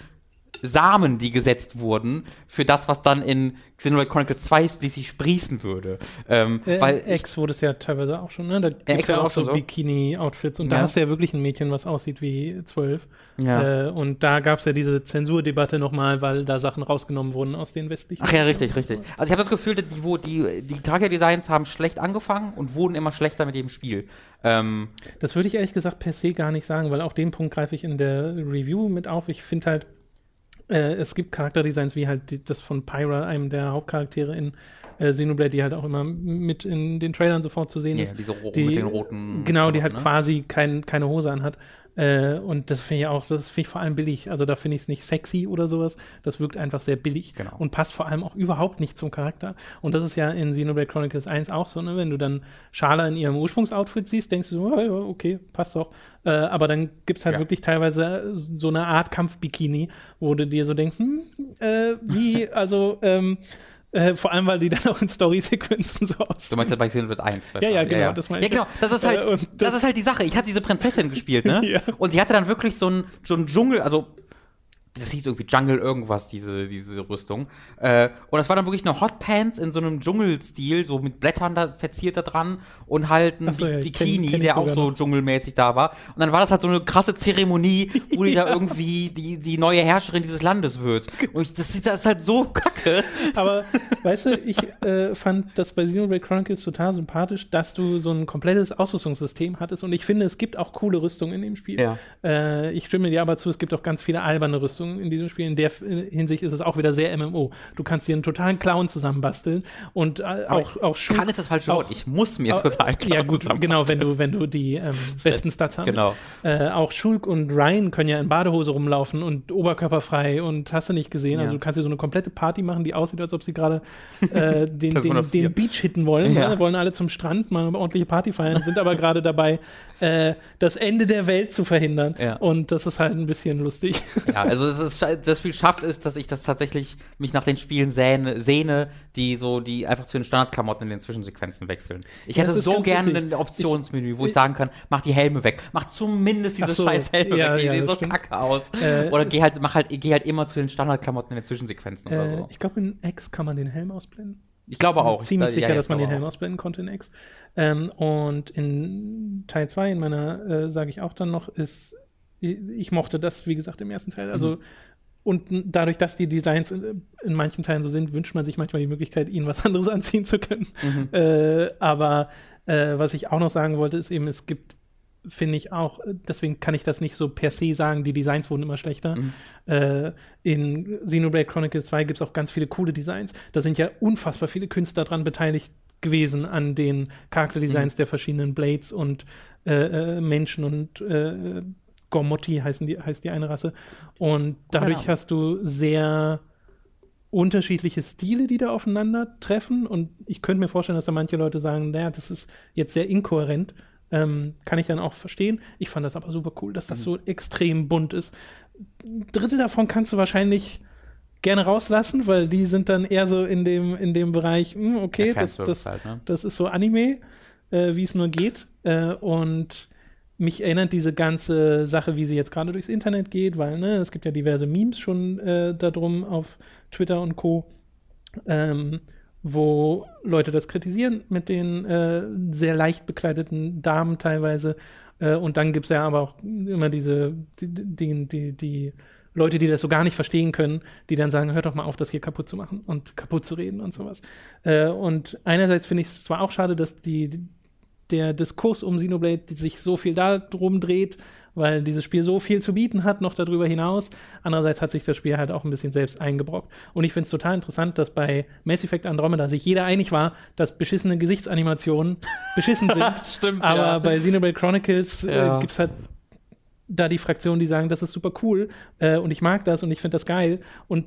Samen, die gesetzt wurden, für das, was dann in Xenoblade Chronicles 2 schließlich sprießen würde. Ähm, Äh, weil ich, X wurde es ja teilweise auch schon, ne? Da gibt es ja auch so so. Bikini-Outfits und Ja. da hast du ja wirklich ein Mädchen, was aussieht wie zwölf. Ja. Äh, und da gab es ja diese Zensurdebatte nochmal, weil da Sachen rausgenommen wurden aus den westlichen. Ach ja, richtig, richtig. Also ich habe das Gefühl, die, wo die, die Charakterdesigns haben schlecht angefangen und wurden immer schlechter mit jedem Spiel. Ähm, Das würde ich ehrlich gesagt per se gar nicht sagen, weil auch den Punkt greife ich in der Review mit auf. Ich finde halt, äh, es gibt Charakterdesigns wie halt das von Pyra, einem der Hauptcharaktere in äh, Xenoblade, die halt auch immer mit in den Trailern sofort zu sehen ja, ist. diese die- mit den roten. Genau, die halt ne? quasi kein, keine Hose anhat. Äh, und das finde ich auch, das finde ich vor allem billig. Also da finde ich es nicht sexy oder sowas. Das wirkt einfach sehr billig Genau. und passt vor allem auch überhaupt nicht zum Charakter. Und das ist ja in Xenoblade Chronicles 1 auch so, ne? Wenn du dann Schala in ihrem Ursprungsoutfit siehst, denkst du so, oh, okay, passt doch. Äh, aber dann gibt es halt Ja. wirklich teilweise so eine Art Kampfbikini, wo du dir so denkst, hm, äh, wie, also, ähm, äh, vor allem, weil die dann auch in Story-Sequenzen so Du aussehen. meinst ja bei Xenoblade 1. Ja, ja, genau, das meine Ja, ich. genau, das ist halt, Äh, das, das- ist halt die Sache. Ich hatte diese Prinzessin gespielt, ne? Ja. Und die hatte dann wirklich so einen so einen Dschungel, also das hieß irgendwie Jungle irgendwas, diese, diese Rüstung. Äh, und das war dann wirklich eine Hotpants in so einem Dschungelstil, so mit Blättern da verziert da dran und halt ein so, ja, kenn- Bikini, kenn ich der auch so noch. dschungelmäßig da war. Und dann war das halt so eine krasse Zeremonie, wo die da irgendwie die, die neue Herrscherin dieses Landes wird. Und ich, das, ist- das ist halt so kacke. Aber weißt du, ich äh, fand das bei Xenoblade Chronicles total sympathisch, dass du so ein komplettes Ausrüstungssystem hattest. Und ich finde, es gibt auch coole Rüstungen in dem Spiel. Ja. Äh, ich stimme dir aber zu, es gibt auch ganz viele alberne Rüstungen in diesem Spiel. In der Hinsicht ist es auch wieder sehr MMO. Du kannst dir einen totalen Clown zusammenbasteln und äh, auch, auch Schuh- Kann ist das falsche auch- Wort. Ich muss mir total klar Ja, gut, genau, wenn du, wenn du die ähm, besten Stats hast. Genau. Äh, auch Schulk und Ryan können ja in Badehose rumlaufen und oberkörperfrei und hast du nicht gesehen. Ja. Also du kannst dir so eine komplette Party machen, die aussieht, als ob sie gerade äh, den, den, den, Beach hitten wollen. Ja. Ne? Wollen alle zum Strand mal ordentliche Party feiern, sind aber gerade dabei, äh, das Ende der Welt zu verhindern. Ja. Und das ist halt ein bisschen lustig. Ja, also ist, das Spiel schafft es, dass ich das tatsächlich mich nach den Spielen sehne, sehne die so, die einfach zu den Standardklamotten in den Zwischensequenzen wechseln. Ich ja, hätte so gerne ein Optionsmenü, wo ich, ich, sagen kann, mach die Helme weg, mach zumindest diese so, scheiß Helme ja, weg, die sehen so stimmt. kacke aus. Äh, oder geh halt, mach halt, geh halt immer zu den Standardklamotten in den Zwischensequenzen äh, oder so. Ich glaube, in X kann man den Helm ausblenden. Ich glaube auch. Ziemlich ich, sicher, ja, dass man den Helm ausblenden konnte in X. Ähm, und in Teil 2, in meiner, äh, sage ich auch dann noch, ist, ich mochte das, wie gesagt, im ersten Teil. Also, mhm. und dadurch, dass die Designs in, in, manchen Teilen so sind, wünscht man sich manchmal die Möglichkeit, ihnen was anderes anziehen zu können. Mhm. Äh, aber äh, was ich auch noch sagen wollte, ist eben, es gibt finde ich auch, deswegen kann ich das nicht so per se sagen, die Designs wurden immer schlechter. Mhm. Äh, in Xenoblade Chronicles 2 gibt es auch ganz viele coole Designs. Da sind ja unfassbar viele Künstler dran beteiligt gewesen an den Charakterdesigns mhm. der verschiedenen Blades und äh, äh, Menschen und äh, Gormotti heißen die, heißt die eine Rasse. Und dadurch hast du sehr unterschiedliche Stile, die da aufeinandertreffen. Und ich könnte mir vorstellen, dass da manche Leute sagen, naja, das ist jetzt sehr inkohärent. Ähm, kann ich dann auch verstehen. Ich fand das aber super cool, dass das mhm. so extrem bunt ist. Ein Drittel davon kannst du wahrscheinlich gerne rauslassen, weil die sind dann eher so in dem, in dem Bereich, mh, hm, okay, das, das, halt, ne? das ist so Anime, äh, wie es nur geht. Äh, und mich erinnert diese ganze Sache, wie sie jetzt gerade durchs Internet geht, weil ne, es gibt ja diverse Memes schon äh, darum auf Twitter und Co. Ähm, wo Leute das kritisieren mit den äh, sehr leicht bekleideten Damen teilweise. Äh, und dann gibt es ja aber auch immer diese, die, die, die, Leute, die das so gar nicht verstehen können, die dann sagen, hört doch mal auf, das hier kaputt zu machen und kaputt zu reden und sowas. Äh, und einerseits finde ich es zwar auch schade, dass die, der Diskurs um Xenoblade sich so viel darum dreht, weil dieses Spiel so viel zu bieten hat, noch darüber hinaus. Andererseits hat sich das Spiel halt auch ein bisschen selbst eingebrockt. Und ich finde es total interessant, dass bei Mass Effect Andromeda sich jeder einig war, dass beschissene Gesichtsanimationen beschissen sind. Stimmt, Aber ja. bei Xenoblade Chronicles äh, ja. gibt es halt da die Fraktionen, die sagen, das ist super cool äh, und ich mag das und ich finde das geil. Und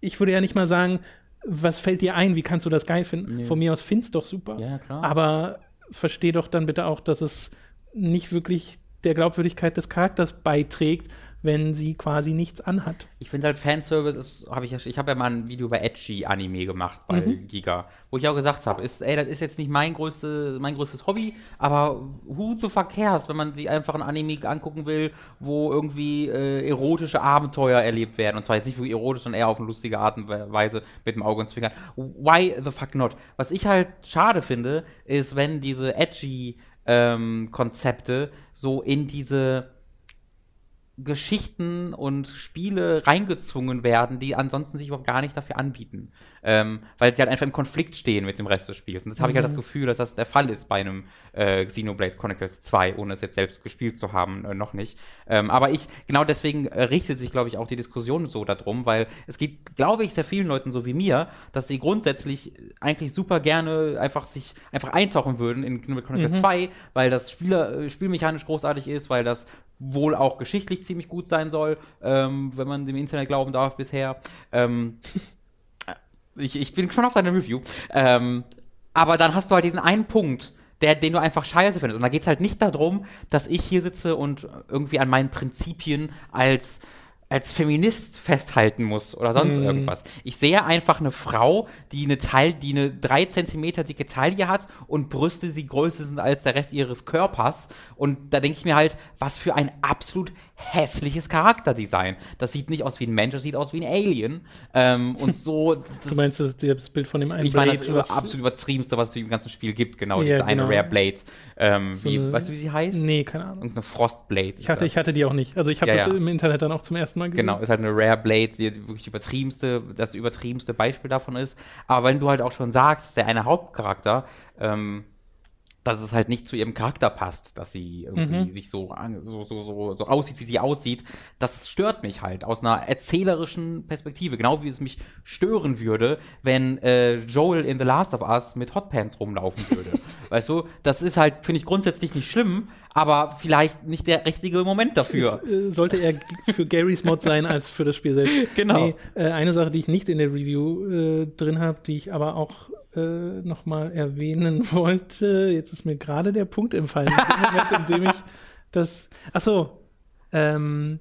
ich würde ja nicht mal sagen, was fällt dir ein, wie kannst du das geil finden? Nee. Von mir aus find's doch super. Ja, klar. Aber versteh doch dann bitte auch, dass es nicht wirklich der Glaubwürdigkeit des Charakters beiträgt, wenn sie quasi nichts anhat. Ich finde halt Fanservice habe ich ich habe ja mal ein Video über Edgy Anime gemacht bei mhm. Giga, wo ich auch gesagt habe, ist ey, das ist jetzt nicht mein größte, mein größtes Hobby, aber who the fuck cares, wenn man sich einfach ein Anime angucken will, wo irgendwie äh, erotische Abenteuer erlebt werden und zwar jetzt nicht wirklich erotisch, sondern eher auf eine lustige Art und Weise mit dem Auge und Zwinkern. Why the fuck not? Was ich halt schade finde, ist, wenn diese Edgy ähm, Konzepte so in diese Geschichten und Spiele reingezwungen werden, die ansonsten sich überhaupt gar nicht dafür anbieten. Ähm, weil sie halt einfach im Konflikt stehen mit dem Rest des Spiels. Und das mhm. habe ich halt das mhm. Gefühl, dass das der Fall ist bei einem äh, Xenoblade Chronicles 2, ohne es jetzt selbst gespielt zu haben, äh, noch nicht. Ähm, aber ich, genau deswegen äh, richtet sich, glaube ich, auch die Diskussion so darum, weil es geht, glaube ich, sehr vielen Leuten so wie mir, dass sie grundsätzlich eigentlich super gerne einfach sich einfach eintauchen würden in Xenoblade Chronicles mhm. 2, weil das Spieler, äh, spielmechanisch großartig ist, weil das wohl auch geschichtlich ziemlich gut sein soll, ähm, wenn man dem Internet glauben darf bisher. Ähm, ich, ich bin schon auf deiner Review. Ähm, aber dann hast du halt diesen einen Punkt, der, den du einfach scheiße findest. Und da geht es halt nicht darum, dass ich hier sitze und irgendwie an meinen Prinzipien als als Feminist festhalten muss oder sonst mm. irgendwas. Ich sehe einfach eine Frau, die eine Teil, die eine drei Zentimeter dicke Taille hat und Brüste, die größer sind als der Rest ihres Körpers. Und da denke ich mir halt, was für ein absolut hässliches Charakterdesign. Das sieht nicht aus wie ein Mensch, das sieht aus wie ein Alien. Ähm, und so. du meinst das, das Bild von dem einen Ich meine, das über, absolut übertriebenste, was es im ganzen Spiel gibt, genau. Ja, diese genau. eine Rare Blade. Ähm, so wie, eine, weißt du, wie sie heißt? Nee, keine Ahnung. Irgendeine Frostblade. Ich hatte, ich hatte die auch nicht. Also ich habe ja, das ja. im Internet dann auch zum ersten Mal gesehen. Genau, ist halt eine Rare Blade, die wirklich übertriebenste, das übertriebenste Beispiel davon ist. Aber wenn du halt auch schon sagst, der eine Hauptcharakter, ähm, dass es halt nicht zu ihrem Charakter passt, dass sie irgendwie mhm. sich so, so, so, so, so aussieht, wie sie aussieht. Das stört mich halt aus einer erzählerischen Perspektive. Genau wie es mich stören würde, wenn äh, Joel in The Last of Us mit Hotpants rumlaufen würde. weißt du, das ist halt, finde ich grundsätzlich nicht schlimm, aber vielleicht nicht der richtige Moment dafür. Es, äh, sollte er für Garys Mod sein als für das Spiel selbst. Genau. Nee, äh, eine Sache, die ich nicht in der Review äh, drin habe, die ich aber auch äh, nochmal erwähnen wollte, jetzt ist mir gerade der Punkt entfallen, in dem Moment, in dem ich das. Achso. Ähm,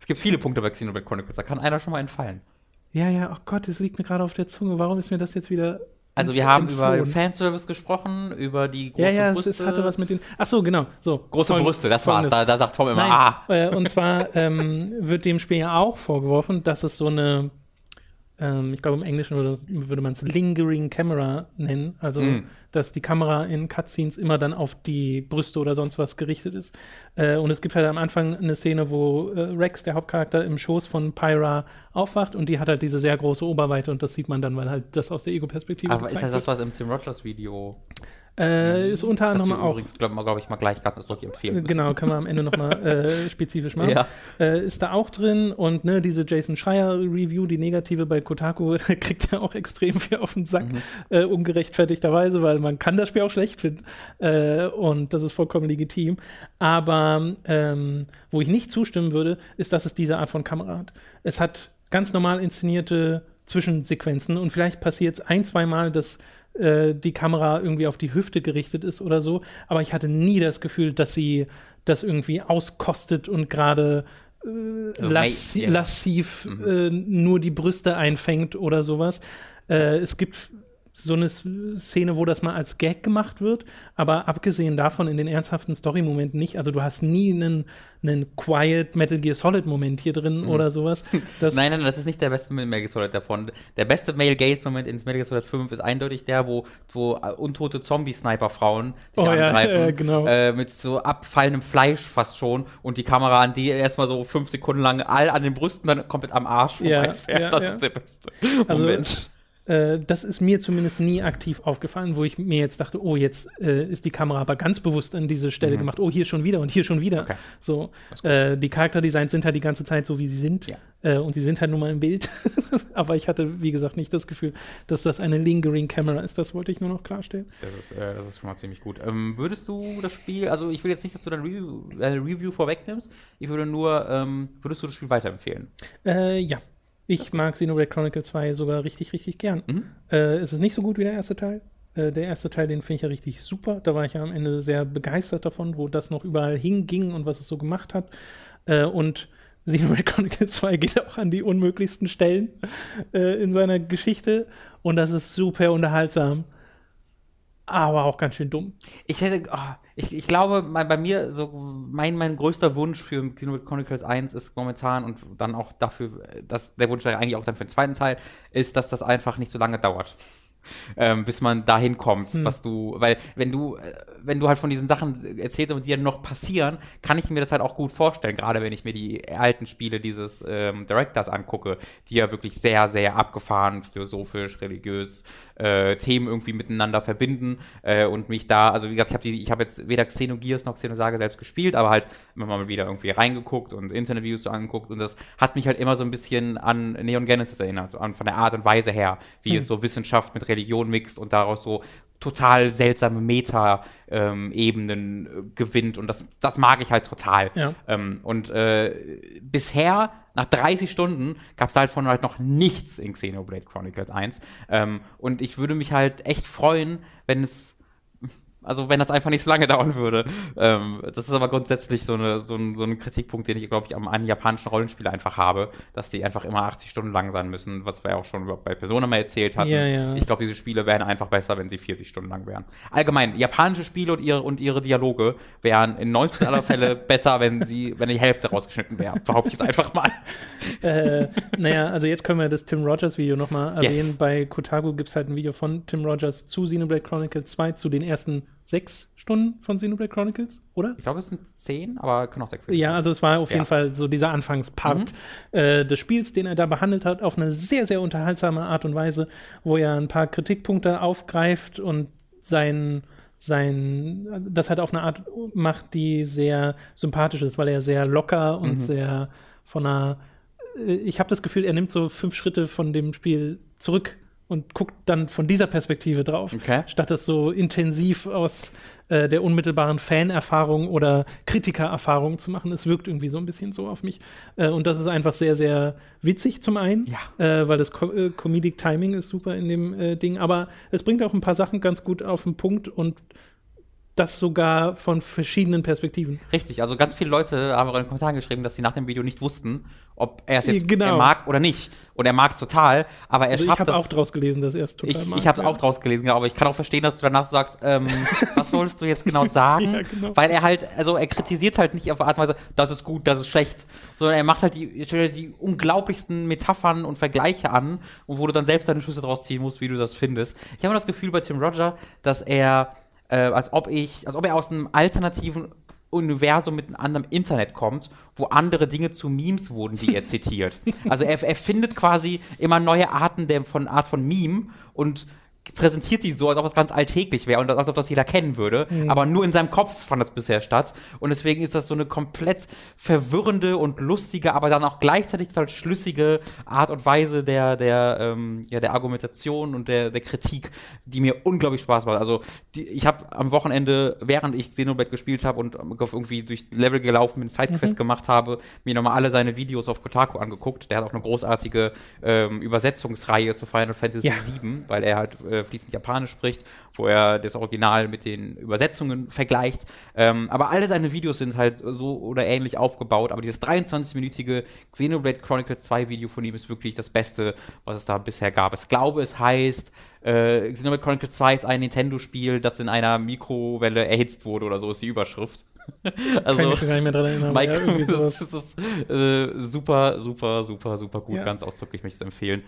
es gibt viele Punkte bei Xenoblade Chronicles, da kann einer schon mal entfallen. Ja, ja, oh Gott, es liegt mir gerade auf der Zunge. Warum ist mir das jetzt wieder also wir haben entflohen. über Fanservice gesprochen, über die große ja, ja, Brüste. Ja, es hatte was mit den. Ach so, genau. So. Große Folgendes, Brüste, das war's. Da, da, sagt Tom immer, Nein, ah. Äh, und zwar ähm, wird dem Spiel ja auch vorgeworfen, dass es so eine ähm, ich glaube im Englischen würde, würde man es Lingering Camera nennen, also mm. dass die Kamera in Cutscenes immer dann auf die Brüste oder sonst was gerichtet ist. Äh, und es gibt halt am Anfang eine Szene, wo äh, Rex, der Hauptcharakter, im Schoß von Pyra aufwacht und die hat halt diese sehr große Oberweite und das sieht man dann, weil halt das aus der Ego-Perspektive Aber ist das das, was im Tim Rogers Video äh, ist unter anderem auch. Übrigens, glaube glaub ich, mal gleich das Doki empfehlen. Müssen. Genau, können wir am Ende nochmal äh, spezifisch machen. Ja. Äh, ist da auch drin und ne, diese Jason Schreier Review, die negative bei Kotaku, kriegt ja auch extrem viel auf den Sack, mhm. äh, ungerechtfertigterweise, weil man kann das Spiel auch schlecht finden. Äh, und das ist vollkommen legitim. Aber ähm, wo ich nicht zustimmen würde, ist, dass es diese Art von Kamera hat. Es hat ganz normal inszenierte Zwischensequenzen und vielleicht passiert es ein, zwei Mal, dass äh, die Kamera irgendwie auf die Hüfte gerichtet ist oder so. Aber ich hatte nie das Gefühl, dass sie das irgendwie auskostet und gerade äh, lassi lassiv mhm. äh, nur die Brüste einfängt oder sowas. Äh, es gibt so eine Szene, wo das mal als Gag gemacht wird, aber abgesehen davon in den ernsthaften Story-Momenten nicht. Also du hast nie einen, einen Quiet Metal Gear Solid-Moment hier drin mhm. oder sowas. nein, nein, das ist nicht der beste Metal Gear Solid davon. Der beste Male Gaze-Moment in Metal Gear Solid 5 ist eindeutig der, wo, wo untote Zombie-Sniper-Frauen oh, angreifen. Ja, äh, genau. äh, mit so abfallendem Fleisch fast schon und die Kamera an die erstmal so fünf Sekunden lang all an den Brüsten dann komplett am Arsch vorbeifährt. Ja, ja, das ist der beste also, Moment. Äh, das ist mir zumindest nie aktiv aufgefallen, wo ich mir jetzt dachte, oh, jetzt äh, ist die Kamera aber ganz bewusst an diese Stelle mhm. gemacht. Oh, hier schon wieder und hier schon wieder. Okay. So, äh, die Charakterdesigns sind halt die ganze Zeit so, wie sie sind. Ja. Äh, und sie sind halt nun mal im Bild. aber ich hatte, wie gesagt, nicht das Gefühl, dass das eine lingering Camera ist. Das wollte ich nur noch klarstellen. Das ist, äh, das ist schon mal ziemlich gut. Ähm, würdest du das Spiel, also ich will jetzt nicht, dass du dein Review, Review vorwegnimmst, ich würde nur, ähm, würdest du das Spiel weiterempfehlen? ja, ich mag Xenoblade Chronicle 2 sogar richtig, richtig gern. Mhm. Äh, es ist nicht so gut wie der erste Teil. Äh, der erste Teil, den finde ich ja richtig super. Da war ich ja am Ende sehr begeistert davon, wo das noch überall hinging und was es so gemacht hat. Äh, und Xenoblade Chronicle 2 geht auch an die unmöglichsten Stellen äh, in seiner Geschichte. Und das ist super unterhaltsam aber auch ganz schön dumm. Ich hätte, oh, ich, ich glaube, mein, bei mir, so mein, mein größter Wunsch für Xenoblade Chronicles 1 ist momentan und dann auch dafür, dass der Wunsch eigentlich auch dann für den zweiten Teil, ist, dass das einfach nicht so lange dauert ähm, bis man dahin kommt, hm. was du, weil wenn du, äh, wenn du halt von diesen Sachen erzählst und die ja noch passieren, kann ich mir das halt auch gut vorstellen, gerade wenn ich mir die alten Spiele dieses ähm, Directors angucke, die ja wirklich sehr, sehr abgefahren, philosophisch, religiös äh, Themen irgendwie miteinander verbinden äh, und mich da, also wie gesagt, ich habe die, ich habe jetzt weder Xenogears noch Xenosaga selbst gespielt, aber halt immer mal wieder irgendwie reingeguckt und Interviews so angeguckt und das hat mich halt immer so ein bisschen an Neon Genesis erinnert, so an, von der Art und Weise her, wie hm. es so Wissenschaft mit Religion mixt und daraus so total seltsame Meta-Ebenen ähm, gewinnt und das, das mag ich halt total. Ja. Ähm, und äh, bisher, nach 30 Stunden, gab es halt von halt noch nichts in Xenoblade Chronicles 1. Ähm, und ich würde mich halt echt freuen, wenn es also wenn das einfach nicht so lange dauern würde. Ähm, das ist aber grundsätzlich so, eine, so, ein, so ein Kritikpunkt, den ich, glaube ich, am, an japanischen Rollenspiel einfach habe, dass die einfach immer 80 Stunden lang sein müssen, was wir auch schon bei Persona mal erzählt hatten. Ja, ja. Ich glaube, diese Spiele wären einfach besser, wenn sie 40 Stunden lang wären. Allgemein, japanische Spiele und ihre, und ihre Dialoge wären in 19 aller Fälle besser, wenn sie, wenn die Hälfte rausgeschnitten wäre. Behaupte ich jetzt einfach mal. äh, naja, also jetzt können wir das Tim Rogers Video nochmal erwähnen. Yes. Bei Kotaku gibt es halt ein Video von Tim Rogers zu Xenoblade Chronicles 2, zu den ersten sechs Stunden von Xenoblade Chronicles, oder? Ich glaube, es sind zehn, aber können auch sechs sein. Ja, also es war auf ja. jeden Fall so dieser Anfangspart mhm. äh, des Spiels, den er da behandelt hat, auf eine sehr, sehr unterhaltsame Art und Weise, wo er ein paar Kritikpunkte aufgreift und sein sein, das halt auf eine Art macht, die sehr sympathisch ist, weil er sehr locker und mhm. sehr von einer, äh, ich habe das Gefühl, er nimmt so fünf Schritte von dem Spiel zurück und guckt dann von dieser Perspektive drauf, Okay. statt es so intensiv aus äh, der unmittelbaren Fanerfahrung oder Kritikererfahrung zu machen. Es wirkt irgendwie so ein bisschen so auf mich. Äh, und das ist einfach sehr, sehr witzig zum einen, äh, weil das Co äh, Comedic Timing ist super in dem äh, Ding, aber es bringt auch ein paar Sachen ganz gut auf den Punkt und das sogar von verschiedenen Perspektiven. Richtig, also ganz viele Leute haben auch in den Kommentaren geschrieben, dass sie nach dem Video nicht wussten, ob er es jetzt Genau. er mag oder nicht. Und er mag es total, aber er Also ich schafft habe das. auch draus gelesen, dass er es total ich mag. ich habe es ja. auch draus gelesen, genau, aber ich kann auch verstehen, dass du danach sagst, ähm, was sollst du jetzt genau sagen? Ja, genau. Weil er halt, also er kritisiert halt nicht auf Art und Weise, das ist gut, das ist schlecht, sondern er macht halt die, stellt die unglaublichsten Metaphern und Vergleiche an und wo du dann selbst deine Schlüsse draus ziehen musst, wie du das findest. Ich habe das Gefühl bei Tim Roger, dass er, äh, als ob ich, als ob er aus einem alternativen Universum mit einem anderen Internet kommt, wo andere Dinge zu Memes wurden, die er zitiert. Also er, er findet quasi immer neue Arten der, von Art von Meme und präsentiert die so, als ob es ganz alltäglich wäre und als ob das jeder kennen würde. Aber nur in seinem Kopf fand das bisher statt. Und deswegen ist das so eine komplett verwirrende und lustige, aber dann auch gleichzeitig total schlüssige Art und Weise der, der, ähm, ja, der Argumentation und der, der Kritik, die mir unglaublich Spaß macht. Also die, ich habe am Wochenende, während ich Xenoblade gespielt habe und irgendwie durch Level gelaufen bin, Sidequest gemacht habe, mir nochmal alle seine Videos auf Kotaku angeguckt. Der hat auch eine großartige ähm, Übersetzungsreihe zu Final Fantasy Ja. VII, weil er halt äh, fließend Japanisch spricht, wo er das Original mit den Übersetzungen vergleicht. Ähm, aber alle seine Videos sind halt so oder ähnlich aufgebaut. Aber dieses 23-minütige Xenoblade Chronicles 2 Video von ihm ist wirklich das Beste, was es da bisher gab. Ich glaube, es heißt, äh, Xenoblade Chronicles 2 ist ein Nintendo-Spiel, das in einer Mikrowelle erhitzt wurde oder so ist die Überschrift. also, Kann ich mich gar nicht mehr dran erinnern. Mike, ja, sowas. das ist äh, super, super, super, super gut. Ja. Ganz ausdrücklich möchte ich es empfehlen.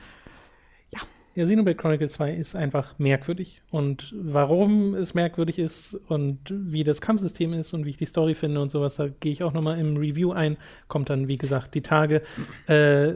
Ja, Xenoblade Chronicle 2 ist einfach merkwürdig. Und warum es merkwürdig ist und wie das Kampfsystem ist und wie ich die Story finde und sowas, da gehe ich auch nochmal im Review ein. Kommt dann, wie gesagt, die Tage. Äh,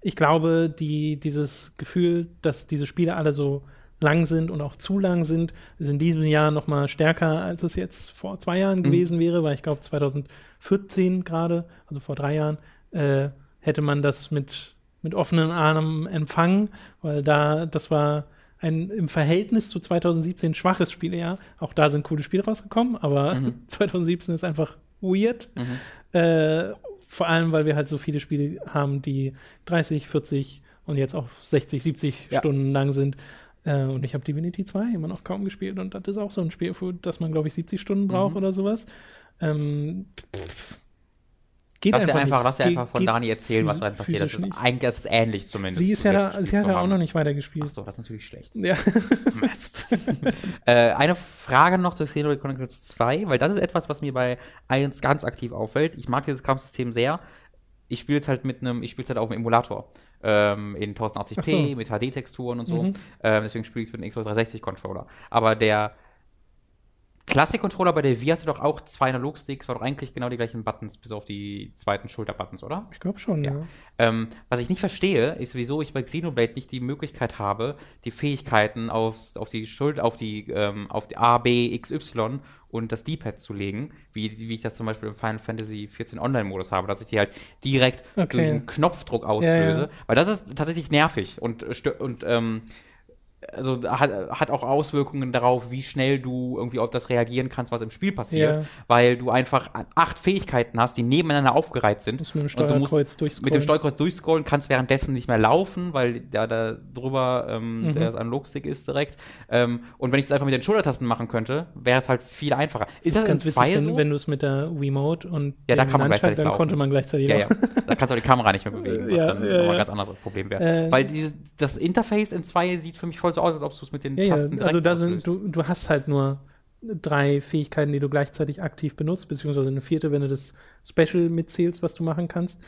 ich glaube, die, dieses Gefühl, dass diese Spiele alle so lang sind und auch zu lang sind, ist in diesem Jahr nochmal stärker, als es jetzt vor zwei Jahren gewesen wäre, weil ich glaube 2014 gerade, also vor drei Jahren, äh, hätte man das mit, mit offenen Armen empfangen, weil da, das war ein im Verhältnis zu 2017 schwaches Spielejahr. Auch da sind coole Spiele rausgekommen, aber 2017 ist einfach weird. Äh, vor allem, weil wir halt so viele Spiele haben, die 30, 40 und jetzt auch 60, 70 Ja. Stunden lang sind. Äh, und ich habe Divinity 2 immer noch kaum gespielt und das ist auch so ein Spiel, für das man, glaube ich, 70 Stunden braucht Mhm. oder sowas. Ähm, pff, geht Lass dir einfach, einfach, nicht. lass dir einfach von Dani erzählen, was da passiert. Das ist nicht. eigentlich das ist ähnlich zumindest. Sie ist ja da, sie hat ja auch noch nicht weitergespielt. Ach so, das ist natürlich schlecht. Ja. Mist. äh, eine Frage noch zu Xenoblade Chronicles 2, weil das ist etwas, was mir bei 1 ganz aktiv auffällt. Ich mag dieses Kampfsystem sehr. Ich spiele es halt mit einem, ich spiele es halt auf dem Emulator. Ähm, in 1080p, Ach so. mit HD-Texturen und so. Mhm. Ähm, deswegen spiele ich es mit einem Xbox 360-Controller. Aber der Classic-Controller bei der Wii hatte doch auch zwei Analogsticks, war doch eigentlich genau die gleichen Buttons, bis auf die zweiten Schulterbuttons, oder? Ich glaube schon, ja. Ähm, was ich nicht verstehe, ist, wieso ich bei Xenoblade nicht die Möglichkeit habe, die Fähigkeiten auf, auf die Schuld, auf die, ähm, auf die A, B, X, Y und das D-Pad zu legen, wie, wie ich das zum Beispiel im Final Fantasy 14 Online-Modus habe, dass ich die halt direkt Okay. durch einen Knopfdruck auslöse. Ja, ja. Weil das ist tatsächlich nervig und, stö- und ähm, also hat, hat auch Auswirkungen darauf, wie schnell du irgendwie auf das reagieren kannst, was im Spiel passiert, Ja. weil du einfach acht Fähigkeiten hast, die nebeneinander aufgereiht sind. Musst mit dem du Steuerkreuz durchscrollen. Mit dem Steuerkreuz durchscrollen, kannst währenddessen nicht mehr laufen, weil da, da drüber ähm, Mhm. der Analogstick ist direkt. Ähm, und wenn ich das einfach mit den Schultertasten machen könnte, wäre es halt viel einfacher. Ist das, ganz in witzig, zwei wenn, so? wenn du es mit der Wiimote und Ja, da kann man gleichzeitig dann laufen. konnte man gleichzeitig ja, ja. Da kannst du auch die Kamera nicht mehr bewegen, was Ja, dann ja, nochmal ja. ein ganz anderes Problem wäre. Äh, weil dieses, das Interface in 2 sieht für mich voll so aus, als ob du es mit den Ja, ja, Tasten direkt also da sind, du, du hast halt nur drei Fähigkeiten, die du gleichzeitig aktiv benutzt, beziehungsweise eine vierte, wenn du das Special mitzählst, was du machen kannst.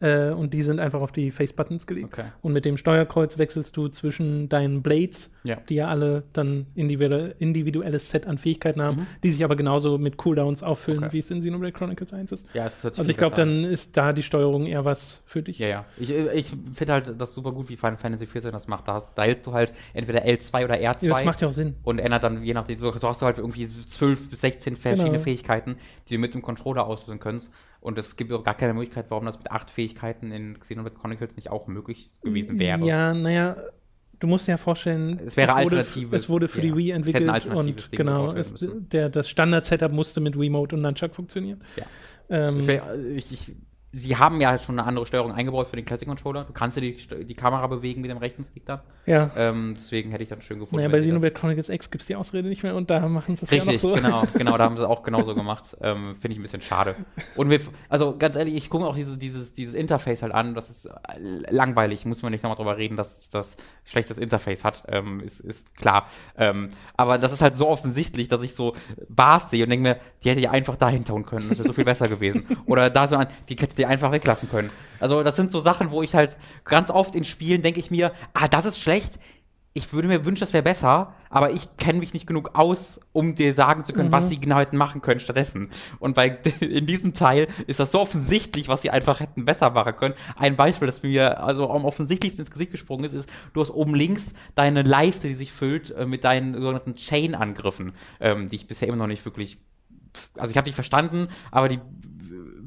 Äh, und die sind einfach auf die Face-Buttons gelegt. Okay. Und mit dem Steuerkreuz wechselst du zwischen deinen Blades, Ja. die ja alle dann individuelle, individuelles Set an Fähigkeiten haben, Mhm. die sich aber genauso mit Cooldowns auffüllen, Okay. wie es in Xenoblade Chronicles 1 ist. Ja, es hört sich Also ich glaube, dann ist da die Steuerung eher was für dich. Ja, ja. Ich, ich finde halt das super gut, wie Final Fantasy 14 das macht. Da, hast, da hältst du halt entweder L2 oder R2 Ja, das macht ja auch Sinn. und ändert dann je nachdem, so so hast du halt irgendwie 12 bis 16 verschiedene Genau. Fähigkeiten, die du mit dem Controller auslösen kannst. Und es gibt auch gar keine Möglichkeit, warum das mit acht Fähigkeiten in Xenoblade Chronicles nicht auch möglich gewesen wäre. Ja, naja, du musst dir ja vorstellen, Es wäre wurde, alternatives, es wurde für ja. die Wii entwickelt und Ding genau, es, der, das Standard-Setup musste mit Remote und Nunchuck funktionieren. Ja. Ähm, wär, ich, ich, sie haben ja schon eine andere Steuerung eingebaut für den Classic Controller. Du kannst ja die, die Kamera bewegen mit dem rechten Stick dann. ja. Ähm, deswegen hätte ich dann schön gefunden. Naja, bei Xenoblade Chronicles X gibt es die Ausrede nicht mehr und da machen sie es ja noch Richtig, so. genau, genau, da haben sie auch genauso gemacht. Ähm, Finde ich ein bisschen schade. Und wir, also ganz ehrlich, ich gucke auch dieses, dieses, dieses Interface halt an. Das ist äh, langweilig, muss man nicht nochmal drüber reden, dass das schlechtes Interface hat. Ähm, ist, ist klar. Ähm, aber das ist halt so offensichtlich, dass ich so Bars sehe und denke mir, die hätte ich einfach dahin tun können. Das wäre so viel besser gewesen. Oder da so an, die hätte die einfach weglassen können. Also, das sind so Sachen, wo ich halt ganz oft in Spielen denke ich mir, ah, das ist schlecht ich würde mir wünschen, das wäre besser, aber ich kenne mich nicht genug aus, um dir sagen zu können, was sie genau hätten machen können stattdessen. Und bei in diesem Teil ist das so offensichtlich, was sie einfach hätten besser machen können. Ein Beispiel, das mir also am offensichtlichsten ins Gesicht gesprungen ist, ist, du hast oben links deine Leiste, die sich füllt äh, mit deinen sogenannten Chain-Angriffen, ähm, die ich bisher immer noch nicht wirklich also ich habe die verstanden, aber die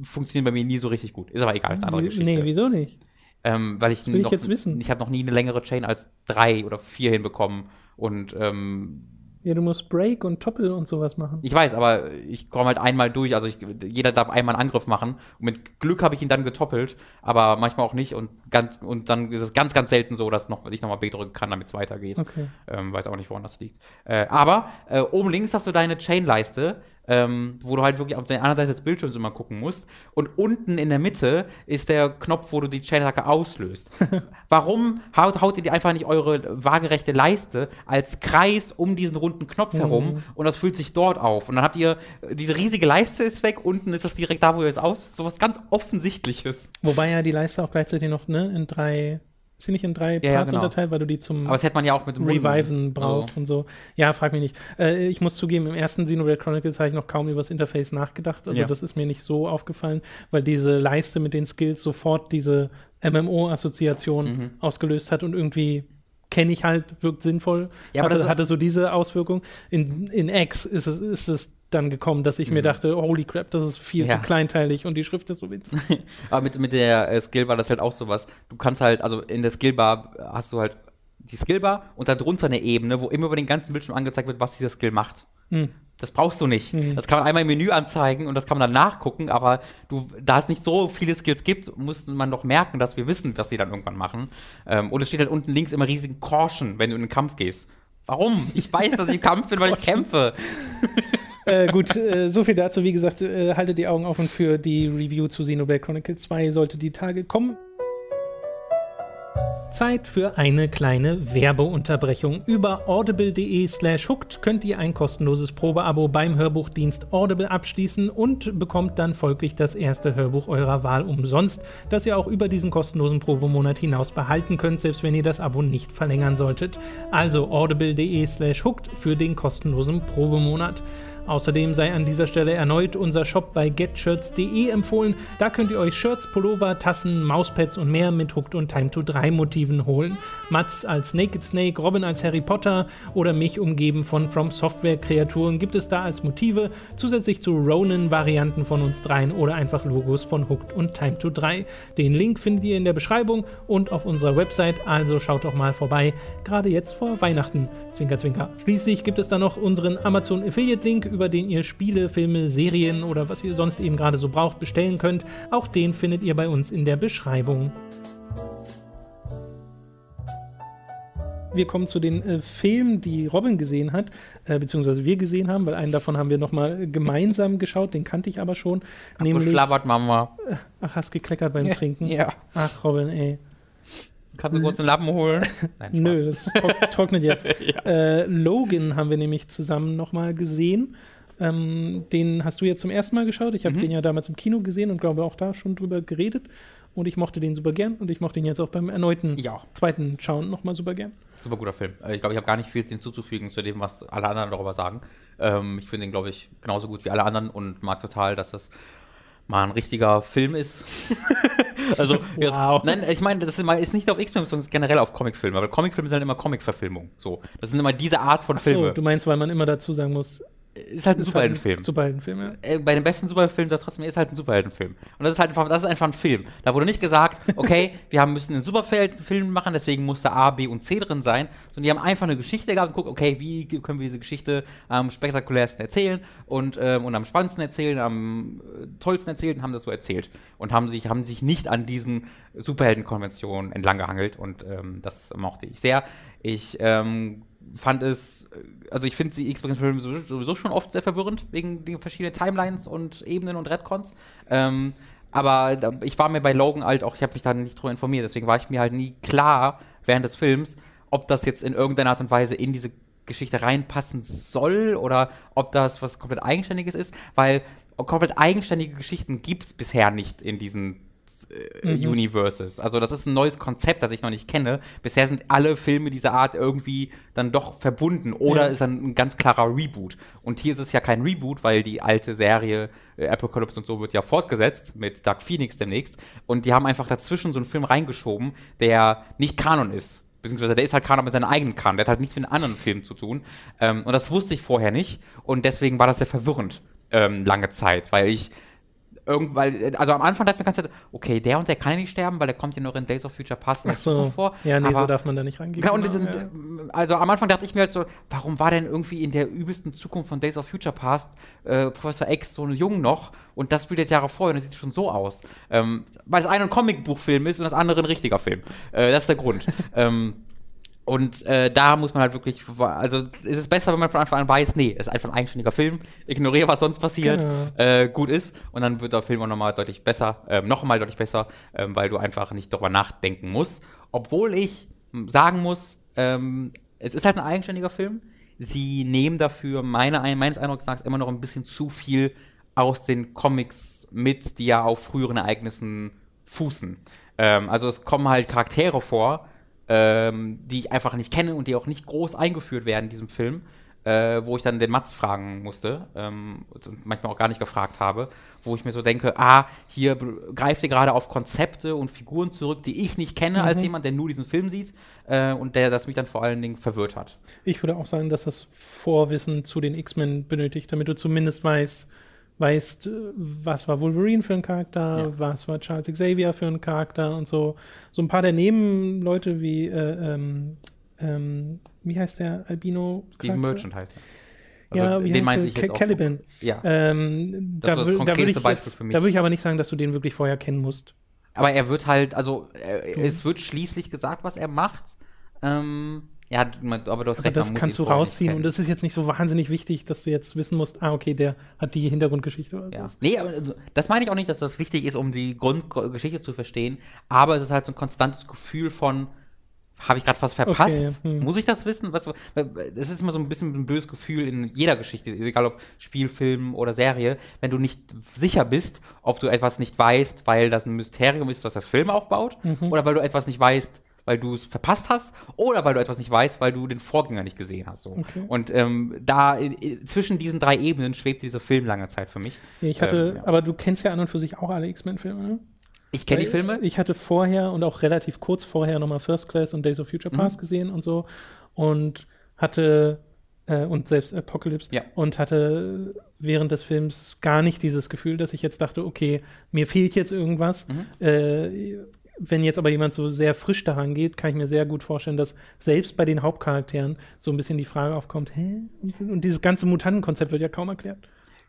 funktionieren bei mir nie so richtig gut. Ist aber egal, ist eine andere Geschichte. Nee, wieso nicht? Ähm, weil ich will ich noch, jetzt wissen. Ich habe noch nie eine längere Chain als drei oder vier hinbekommen. Und ähm, Ja, du musst Break und Toppel und sowas machen. ich weiß, aber ich komme halt einmal durch. Also ich, jeder darf einmal einen Angriff machen. Und mit Glück habe ich ihn dann getoppelt, aber manchmal auch nicht. Und ganz und dann ist es ganz, ganz selten so, dass noch, ich nochmal B drücken kann, damit es weitergeht. Okay. Ähm, weiß auch nicht, woran das liegt. Äh, aber äh, oben links hast du deine Chain-Leiste, ähm, wo du halt wirklich auf der anderen Seite des Bildschirms immer gucken musst. Und unten in der Mitte ist der Knopf, wo du die Chain-Attacke auslöst. Warum haut, haut ihr die einfach nicht eure waagerechte Leiste als Kreis um diesen runden Knopf herum und das fühlt sich dort auf? Und dann habt ihr, diese riesige Leiste ist weg, unten ist das direkt da, wo ihr es aus. So was ganz Offensichtliches. Wobei ja die Leiste auch gleichzeitig noch ne, in drei, sie nicht in drei Ja, ja, Parts genau. unterteilt, weil du die zum Aber das hätte man ja auch mit dem Reviven brauchst und so. Ja, frag mich nicht. Äh, ich muss zugeben, im ersten Xenoblade Chronicles habe ich noch kaum über das Interface nachgedacht. Also Ja. das ist mir nicht so aufgefallen, weil diese Leiste mit den Skills sofort diese MMO-Assoziation Mhm. ausgelöst hat und irgendwie kenne ich halt, wirkt sinnvoll. Ja, aber hatte, das- hatte so diese Auswirkung. In, in X ist es, ist es dann gekommen, dass ich mir dachte, holy crap, das ist viel Mhm. Ja. zu kleinteilig und die Schrift ist so winzig. Aber mit, mit der äh, Skillbar, das ist halt auch sowas. Du kannst halt, also in der Skillbar hast du halt die Skillbar und darunter eine Ebene, wo immer über den ganzen Bildschirm angezeigt wird, was dieser Skill macht. Hm. Das brauchst du nicht. Das kann man einmal im Menü anzeigen und das kann man dann nachgucken, aber du, da es nicht so viele Skills gibt, muss man doch merken, dass wir wissen, was sie dann irgendwann machen. Ähm, und es steht halt unten links immer riesigen Caution, wenn du in den Kampf gehst. Warum? Ich weiß, dass ich im Kampf bin, weil ich kämpfe. äh, gut, äh, so viel dazu. Wie gesagt, äh, haltet die Augen offen für die Review zu Xenoblade Chronicles 2, sollte die Tage kommen. Zeit für eine kleine Werbeunterbrechung. Über audible.de slash hooked könnt ihr ein kostenloses Probeabo beim Hörbuchdienst Audible abschließen und bekommt dann folglich das erste Hörbuch eurer Wahl umsonst, das ihr auch über diesen kostenlosen Probemonat hinaus behalten könnt, selbst wenn ihr das Abo nicht verlängern solltet. Also audible.de slash hooked für den kostenlosen Probemonat. Außerdem sei an dieser Stelle erneut unser Shop bei getshirts.de empfohlen. Da könnt ihr euch Shirts, Pullover, Tassen, Mauspads und mehr mit Hooked und Time to 3 Motiven holen. Mats als Naked Snake, Robin als Harry Potter oder mich umgeben von From Software Kreaturen gibt es da als Motive, zusätzlich zu Ronin-Varianten von uns dreien oder einfach Logos von Hooked und Time to 3. Den Link findet ihr in der Beschreibung und auf unserer Website, also schaut doch mal vorbei, gerade jetzt vor Weihnachten. Zwinker, zwinker. Schließlich gibt es da noch unseren Amazon Affiliate Link, über den ihr Spiele, Filme, Serien oder was ihr sonst eben gerade so braucht bestellen könnt. Auch den findet ihr bei uns in der Beschreibung. Wir kommen zu den äh, Filmen, die Robin gesehen hat, äh, beziehungsweise wir gesehen haben, weil einen davon haben wir nochmal gemeinsam geschaut, den kannte ich aber schon. nämlich, Schlabbert, Mama. ach, hast gekleckert beim Trinken. Ja. Ach, Robin, ey. Kannst du kurz einen Lappen holen? Nein. Nö, das trock, trocknet jetzt. äh, Logan haben wir nämlich zusammen nochmal gesehen. Ähm, den hast du jetzt zum ersten Mal geschaut. Mhm. Ich habe den ja damals im Kino gesehen und glaube auch da schon drüber geredet. Und ich mochte den super gern und ich mochte ihn jetzt auch beim erneuten Ja. zweiten Schauen nochmal super gern. Super guter Film. Äh, Ich glaube, ich habe gar nicht viel hinzuzufügen zu dem, was alle anderen darüber sagen. Ähm, ich finde ihn, glaube ich, genauso gut wie alle anderen und mag total, dass das mal ein richtiger Film ist. also, jetzt, Wow. nein, ich meine, das ist, mal, ist nicht auf X-Men, sondern generell auf Comicfilme. Aber Comicfilme sind halt immer Comic-Verfilmung. So. Das sind immer diese Art von So, Filme. du meinst, weil man immer dazu sagen muss, ist halt ein Superheldenfilm. Superheldenfilm, ja. Äh, bei den besten Superheldenfilmen sagt trotzdem, ist halt ein Superheldenfilm. Und das ist halt einfach, das ist einfach ein Film. Da wurde nicht gesagt, okay, wir haben müssen einen Superheldenfilm machen, deswegen musste A, B und C drin sein, sondern die haben einfach eine Geschichte gehabt und guckt, okay, wie können wir diese Geschichte am spektakulärsten erzählen und, ähm, und am spannendsten erzählen, am äh, tollsten erzählen und haben das so erzählt. Und haben sich, haben sich nicht an diesen Superheldenkonventionen entlang gehangelt und ähm, das mochte ich sehr. Ich ähm, fand es, also ich finde die X-Men-Filme sowieso schon oft sehr verwirrend, wegen den verschiedenen Timelines und Ebenen und Redcons. Ähm, aber ich war mir bei Logan halt auch, ich habe mich da nicht drüber informiert, deswegen war ich mir halt nie klar während des Films, ob das jetzt in irgendeiner Art und Weise in diese Geschichte reinpassen soll oder ob das was komplett Eigenständiges ist, weil komplett eigenständige Geschichten gibt es bisher nicht in diesen äh, mhm. Universes. Also das ist ein neues Konzept, das ich noch nicht kenne. Bisher sind alle Filme dieser Art irgendwie dann doch verbunden oder ja. ist dann ein ganz klarer Reboot. Und hier ist es ja kein Reboot, weil die alte Serie äh, Apocalypse und so wird ja fortgesetzt mit Dark Phoenix demnächst. Und die haben einfach dazwischen so einen Film reingeschoben, der nicht Kanon ist beziehungsweise der ist halt Kanon mit seinem eigenen Kanon, der hat halt nichts mit einem anderen Film zu tun. Ähm, und das wusste ich vorher nicht und deswegen war das sehr verwirrend ähm, lange Zeit, weil ich irgendwann, also am Anfang dachte ich mir ganz okay, der und der kann ja nicht sterben, weil der kommt ja nur in Days of Future Past Ach so. vor. Ja, nee, aber, so darf man da nicht rangehen. Genau, und, genau, ja. also am Anfang dachte ich mir halt so, warum war denn irgendwie in der übelsten Zukunft von Days of Future Past äh, Professor X so jung noch und das spielt jetzt Jahre vorher und das sieht schon so aus. Ähm, weil das eine ein Comicbuchfilm ist und das andere ein richtiger Film. Äh, das ist der Grund. ähm, und äh, da muss man halt wirklich, also ist es besser, wenn man von Anfang an weiß, nee, ist einfach ein eigenständiger Film, ignoriere, was sonst passiert, genau. äh, gut ist. Und dann wird der Film auch nochmal deutlich besser, äh, noch einmal deutlich besser, ähm, weil du einfach nicht darüber nachdenken musst. Obwohl ich sagen muss, ähm, es ist halt ein eigenständiger Film. Sie nehmen dafür meine, meines Eindrucks nach immer noch ein bisschen zu viel aus den Comics mit, die ja auf früheren Ereignissen fußen. Ähm, also es kommen halt Charaktere vor, ähm, die ich einfach nicht kenne und die auch nicht groß eingeführt werden in diesem Film, äh, wo ich dann den Mats fragen musste ähm, und manchmal auch gar nicht gefragt habe, wo ich mir so denke, ah, hier greift ihr gerade auf Konzepte und Figuren zurück, die ich nicht kenne mhm. als jemand, der nur diesen Film sieht äh, und der das mich dann vor allen Dingen verwirrt hat. Ich würde auch sagen, dass das Vorwissen zu den X-Men benötigt, damit du zumindest weißt, weißt, was war Wolverine für ein Charakter, ja. was war Charles Xavier für ein Charakter und so. So ein paar der Nebenleute wie, äh, ähm, ähm, wie heißt der Albino? Steve Merchant heißt er. Also, ja, wie den meinte ich jetzt Caliban. Ja. Ähm, da, das da würde ich, jetzt, da würd ich aber nicht sagen, dass du den wirklich vorher kennen musst. Aber er wird halt, also äh, mhm. es wird schließlich gesagt, was er macht. Ähm, ja, aber du hast aber recht. Das kannst du rausziehen und das ist jetzt nicht so wahnsinnig wichtig, dass du jetzt wissen musst, ah, okay, der hat die Hintergrundgeschichte oder ja. Nee, aber also, das meine ich auch nicht, dass das wichtig ist, um die Grundgeschichte zu verstehen, aber es ist halt so ein konstantes Gefühl von, habe ich gerade was verpasst? Okay, hm. Muss ich das wissen? Was, das ist immer so ein bisschen ein böses Gefühl in jeder Geschichte, egal ob Spiel, Film oder Serie, wenn du nicht sicher bist, ob du etwas nicht weißt, weil das ein Mysterium ist, was der Film aufbaut, mhm. oder weil du etwas nicht weißt, weil du es verpasst hast oder weil du etwas nicht weißt, weil du den Vorgänger nicht gesehen hast. So. Okay. Und ähm, da in, zwischen diesen drei Ebenen schwebt dieser Film lange Zeit für mich. Ich hatte, ähm, ja. aber du kennst ja an und für sich auch alle X-Men-Filme, ne? Ich kenne die Filme. Ich hatte vorher und auch relativ kurz vorher nochmal First Class und Days of Future Past mhm. gesehen und so und hatte äh, und selbst Apocalypse ja. und hatte während des Films gar nicht dieses Gefühl, dass ich jetzt dachte, okay, mir fehlt jetzt irgendwas. Mhm. Äh, wenn jetzt aber jemand so sehr frisch daran geht, kann ich mir sehr gut vorstellen, dass selbst bei den Hauptcharakteren so ein bisschen die Frage aufkommt, hä? Und dieses ganze Mutantenkonzept wird ja kaum erklärt.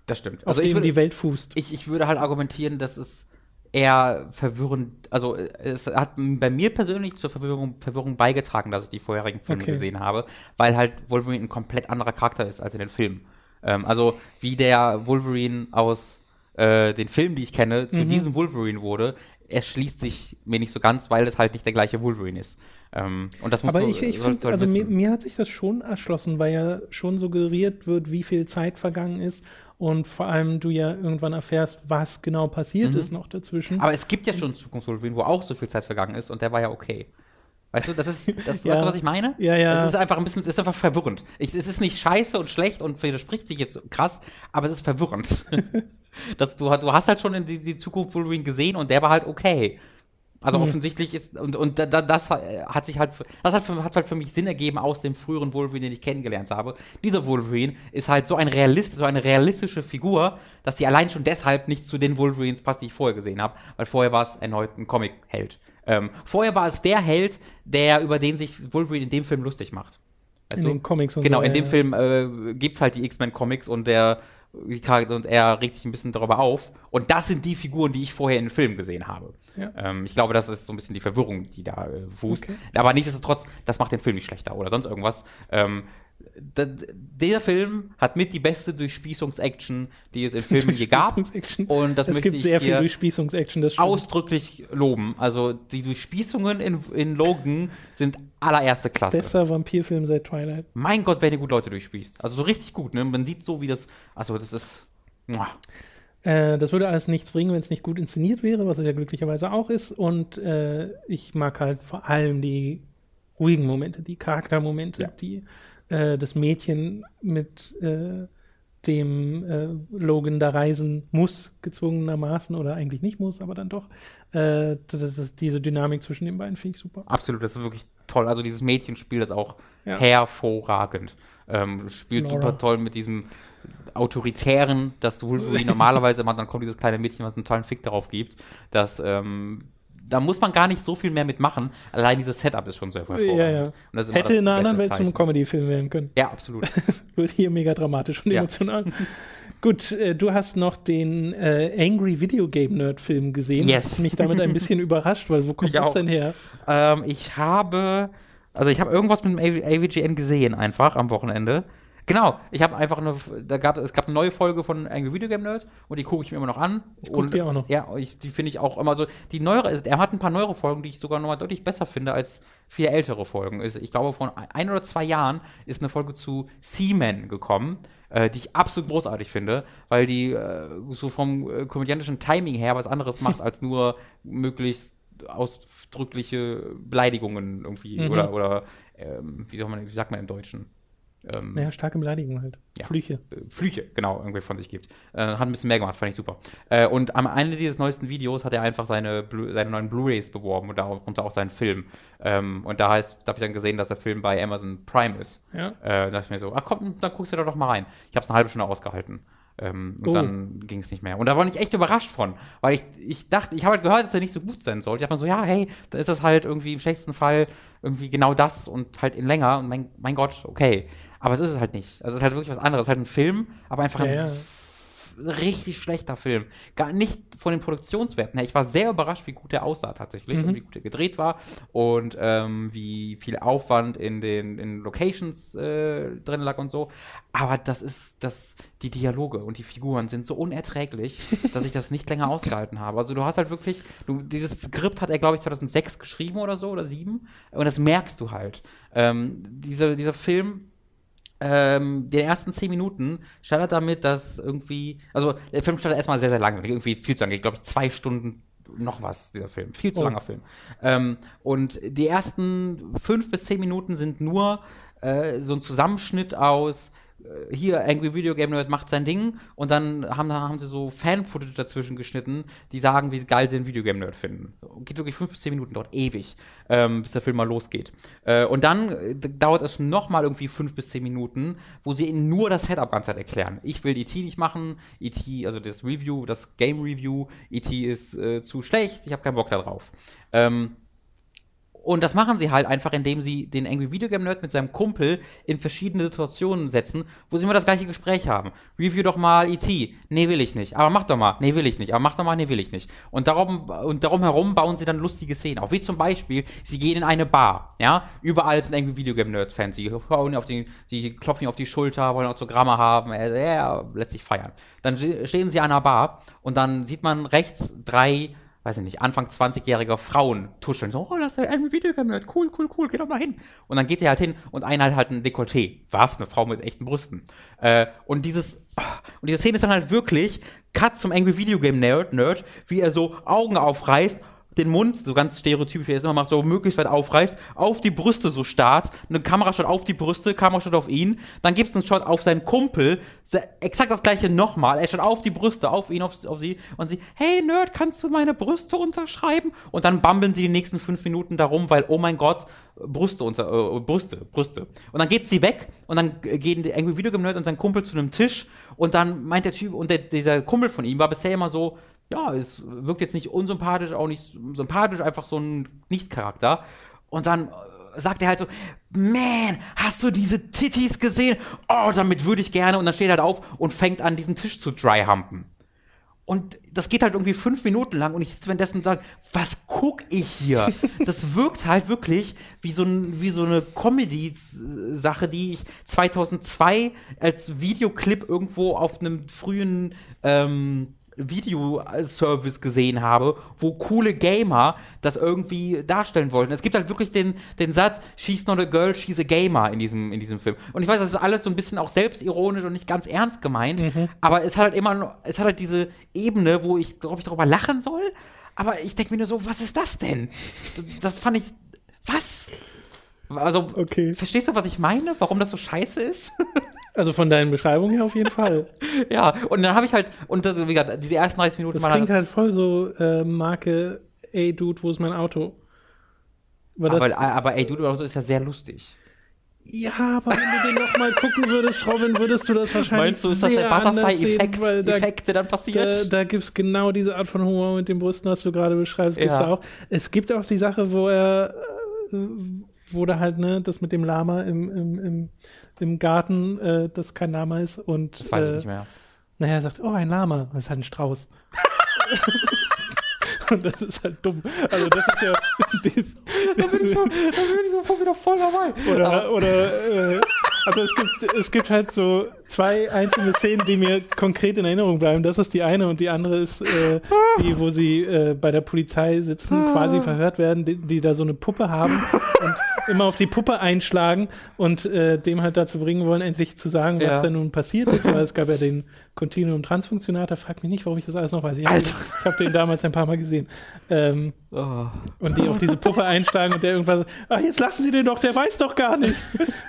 Das stimmt. Also auf dem würde, die Welt fußt. Ich, ich würde halt argumentieren, dass es eher verwirrend, also es hat bei mir persönlich zur Verwirrung, Verwirrung beigetragen, dass ich die vorherigen Filme okay. gesehen habe, weil halt Wolverine ein komplett anderer Charakter ist als in den Filmen. Ähm, also wie der Wolverine aus äh, den Filmen, die ich kenne, zu mhm. diesem Wolverine wurde, erschließt sich mir nicht so ganz, weil es halt nicht der gleiche Wolverine ist. Ähm, und das musst Aber ich, ich find, halt also mir, mir, hat sich das schon erschlossen, weil ja schon suggeriert wird, wie viel Zeit vergangen ist und vor allem du ja irgendwann erfährst, was genau passiert mhm. ist noch dazwischen. Aber es gibt ja schon Zukunfts-Wolverine, wo auch so viel Zeit vergangen ist und der war ja okay. Weißt du, das ist, das, ja. weißt du, was ich meine? Ja, ja. Es ist einfach ein bisschen, es ist einfach verwirrend. Ich, es ist nicht scheiße und schlecht und widerspricht sich jetzt krass, aber es ist verwirrend. das, du, du hast halt schon in die, die Zukunft Wolverine gesehen und der war halt okay. Also mhm. offensichtlich ist, und, und da, das hat sich halt, das hat, für, hat halt für mich Sinn ergeben aus dem früheren Wolverine, den ich kennengelernt habe. Dieser Wolverine ist halt so ein Realist, so eine realistische Figur, dass sie allein schon deshalb nicht zu den Wolverines passt, die ich vorher gesehen habe, weil vorher war es erneut ein Comic-Held. Ähm, vorher war es der Held, der über den sich Wolverine in dem Film lustig macht. Weißt in den Comics und Genau, so, in ja. dem Film äh, gibt es halt die X-Men-Comics und der und er regt sich ein bisschen darüber auf. Und das sind die Figuren, die ich vorher in den Filmen gesehen habe. Ja. Ähm, ich glaube, das ist so ein bisschen die Verwirrung, die da äh, fußt. Okay. Aber nichtsdestotrotz, das macht den Film nicht schlechter oder sonst irgendwas. Ähm, der Film hat mit die beste Durchspießungs-Action, die es in Filmen je gab. Und das es möchte gibt sehr viel Durchspießungs-Action, ausdrücklich loben. Also die Durchspießungen in, in Logan sind allererste Klasse. Besser Vampirfilm seit Twilight. Mein Gott, wenn ihr gut Leute durchspießt. Also so richtig gut. Ne? Man sieht so, wie das. Also das ist. Äh, das würde alles nichts bringen, wenn es nicht gut inszeniert wäre, was es ja glücklicherweise auch ist. Und äh, ich mag halt vor allem die ruhigen Momente, die Charaktermomente, ja. die äh, das Mädchen mit äh, dem äh, Logan da reisen muss, gezwungenermaßen, oder eigentlich nicht muss, aber dann doch. Äh, das, das, diese Dynamik zwischen den beiden finde ich super. Absolut, das ist wirklich toll. Also dieses Mädchen spielt das auch ja. hervorragend. Ähm, spielt Laura. super toll mit diesem autoritären, das Wolverine normalerweise macht, dann kommt dieses kleine Mädchen, was einen tollen Fick darauf gibt, dass ähm, da muss man gar nicht so viel mehr mitmachen. Allein dieses Setup ist schon sehr hervorragend. Ja, ja. Hätte in einer anderen Welt zu einem Comedy-Film werden können. Ja, absolut. Wird hier mega dramatisch und ja. emotional. Gut, äh, du hast noch den äh, Angry Video Game Nerd Film gesehen. Yes. Das mich damit ein bisschen überrascht, weil wo kommt ich das auch. denn her? Ähm, ich habe, also ich habe irgendwas mit dem AVGN gesehen einfach am Wochenende. Genau, ich habe einfach eine, da gab es gab eine neue Folge von Angry Video Game Nerd und die gucke ich mir immer noch an. Ich gucke die auch noch. Ja, ich, die finde ich auch immer so. Die neuere, er hat ein paar neuere Folgen, die ich sogar noch mal deutlich besser finde als vier ältere Folgen. Ich glaube, vor ein oder zwei Jahren ist eine Folge zu Seaman gekommen, äh, die ich absolut großartig finde, weil die äh, so vom äh, komödiantischen Timing her was anderes macht als nur möglichst ausdrückliche Beleidigungen irgendwie mhm. oder, oder ähm, wie, soll man, wie sagt man im Deutschen? Ähm, naja, starke Beleidigung halt. Ja, Flüche. Äh, Flüche, genau, irgendwie von sich gibt. Äh, hat ein bisschen mehr gemacht, fand ich super. Äh, und am Ende dieses neuesten Videos hat er einfach seine, seine neuen Blu-Rays beworben und darunter auch seinen Film. Ähm, und da, da habe ich dann gesehen, dass der Film bei Amazon Prime ist. Ja. Äh, da dachte ich mir so, ach komm, dann guckst du da doch mal rein. Ich habe es eine halbe Stunde ausgehalten. Ähm, und oh. dann ging es nicht mehr. Und da war ich echt überrascht von, weil ich, ich dachte, ich habe halt gehört, dass er nicht so gut sein sollte. Ich dachte mir so, ja, hey, da ist es halt irgendwie im schlechtesten Fall irgendwie genau das und halt in länger. Und mein, mein Gott, okay. Aber es ist es halt nicht. Also es ist halt wirklich was anderes. Es ist halt ein Film, aber einfach ja, ein ja. richtig schlechter Film. Gar nicht von den Produktionswerten her. Ich war sehr überrascht, wie gut der aussah tatsächlich mhm. und wie gut er gedreht war und ähm, wie viel Aufwand in den in Locations äh, drin lag und so. Aber das ist, das, die Dialoge und die Figuren sind so unerträglich, dass ich das nicht länger ausgehalten habe. Also du hast halt wirklich, du, dieses Skript hat er, glaube ich, 2006 geschrieben oder so, oder sieben. Und das merkst du halt. Ähm, diese, dieser Film ähm, den ersten zehn Minuten startet damit, dass irgendwie, also der Film startet erstmal sehr, sehr lang, irgendwie viel zu lang, glaube ich, zwei Stunden noch was, dieser Film. Viel zu oh. langer Film. Ähm, und die ersten fünf bis zehn Minuten sind nur äh, so ein Zusammenschnitt aus hier Angry Video Game Nerd macht sein Ding und dann haben, haben sie so Fan-Footage dazwischen geschnitten, die sagen, wie geil sie den Video Game Nerd finden. Geht wirklich fünf bis zehn Minuten, dort ewig, ähm, bis der Film mal losgeht. Äh, und dann äh, dauert es nochmal irgendwie fünf bis zehn Minuten, wo sie ihnen nur das Setup ganz Zeit erklären. Ich will E.T. nicht machen, E.T., also das Review, das Game Review, E.T. ist äh, zu schlecht, ich habe keinen Bock darauf. Ähm, und das machen sie halt einfach, indem sie den Angry Video Game Nerd mit seinem Kumpel in verschiedene Situationen setzen, wo sie immer das gleiche Gespräch haben. Review doch mal E.T. Nee, will ich nicht. Aber mach doch mal. Nee, will ich nicht. Aber mach doch mal. Nee, will ich nicht. Und darum, und darum herum bauen sie dann lustige Szenen. Auch wie zum Beispiel, sie gehen in eine Bar. Ja, überall sind Angry Video Game Nerd Fans. Sie, auf den, sie klopfen auf die Schulter, wollen Autogramme haben. Er, er lässt sich feiern. Dann stehen sie an einer Bar und dann sieht man rechts drei weiß ich nicht, Anfang 20-jähriger Frauen tuscheln. So, oh, das ist ein Videokamera, cool, cool, cool, geh doch mal hin. Und dann geht er halt hin und einer hat halt ein Dekolleté. Was? Eine Frau mit echten Brüsten. Äh, und dieses, und diese Szene ist dann halt wirklich Cut zum Angry Video Game Nerd, Nerd, wie er so Augen aufreißt den Mund, so ganz stereotypisch, wie er es immer macht, so möglichst weit aufreißt, auf die Brüste so starrt, eine Kameraschott auf die Brüste, Kameraschott auf ihn, dann gibt es einen Shot auf seinen Kumpel, exakt das gleiche nochmal, er schaut auf die Brüste, auf ihn, auf, auf sie und sie, hey Nerd, kannst du meine Brüste unterschreiben? Und dann bambeln sie die nächsten fünf Minuten darum, weil, oh mein Gott, Brüste unter, äh, Brüste, Brüste. Und dann geht sie weg und dann gehen die Angry Video Game Nerd und sein Kumpel zu einem Tisch und dann meint der Typ, und der, dieser Kumpel von ihm war bisher immer so, ja, es wirkt jetzt nicht unsympathisch, auch nicht sympathisch, einfach so ein Nicht-Charakter. Und dann äh, sagt er halt so, man, hast du diese Titties gesehen? Oh, damit würde ich gerne. Und dann steht er halt auf und fängt an, diesen Tisch zu dryhumpen. Und das geht halt irgendwie fünf Minuten lang und ich sitze währenddessen und sage, was guck ich hier? das wirkt halt wirklich wie so, ein, wie so eine Comedy-Sache, die ich 2002 als Videoclip irgendwo auf einem frühen ähm, Videoservice gesehen habe, wo coole Gamer das irgendwie darstellen wollten. Es gibt halt wirklich den, den Satz, she's not a girl, she's a gamer in diesem, in diesem Film. Und ich weiß, das ist alles so ein bisschen auch selbstironisch und nicht ganz ernst gemeint, mhm. aber es hat halt immer, es hat halt diese Ebene, wo ich, glaube ich, darüber lachen soll, aber ich denke mir nur so, was ist das denn? Das, das fand ich, was? Also, okay. verstehst du, was ich meine? Warum das so scheiße ist? Also von deinen Beschreibungen her auf jeden Fall. ja, und dann habe ich halt, und das, wie gesagt, diese ersten 30 Minuten Das klingt halt voll so äh, Marke, ey Dude, wo ist mein Auto? Aber, das, aber, aber ey Dude, mein Auto ist ja sehr lustig. Ja, aber wenn du den nochmal gucken würdest, Robin, würdest du das wahrscheinlich Meinst du, ist das der Butterfly-Effekt, der dann passiert? Da, da gibt es genau diese Art von Humor mit den Brüsten, was du gerade beschreibst, ja. auch. Es gibt auch die Sache, wo er, äh, da halt, ne, das mit dem Lama im, im, im im Garten, äh, das kein Lama ist. Und, das weiß äh, ich nicht mehr. Naja, er sagt, oh, ein Lama. Das ist halt ein Strauß. Und das ist halt dumm. Also das ist ja. Dies, da, bin ich schon, da bin ich sofort wieder voll dabei. Oder, oder äh, also es gibt, es gibt halt so zwei einzelne Szenen, die mir konkret in Erinnerung bleiben. Das ist die eine und die andere ist äh, die, wo sie äh, bei der Polizei sitzen, quasi verhört werden, die, die, da so eine Puppe haben und immer auf die Puppe einschlagen und äh, dem halt dazu bringen wollen, endlich zu sagen, was ja. da nun passiert ist. Weil es gab ja den Continuum Transfunktionator. Frag mich nicht, warum ich das alles noch weiß. Ich habe den, hab den, damals ein paar Mal gesehen. Ähm, oh. Und die auf diese Puppe einschlagen und der irgendwas, ach, jetzt lassen Sie den doch, der weiß doch gar nichts.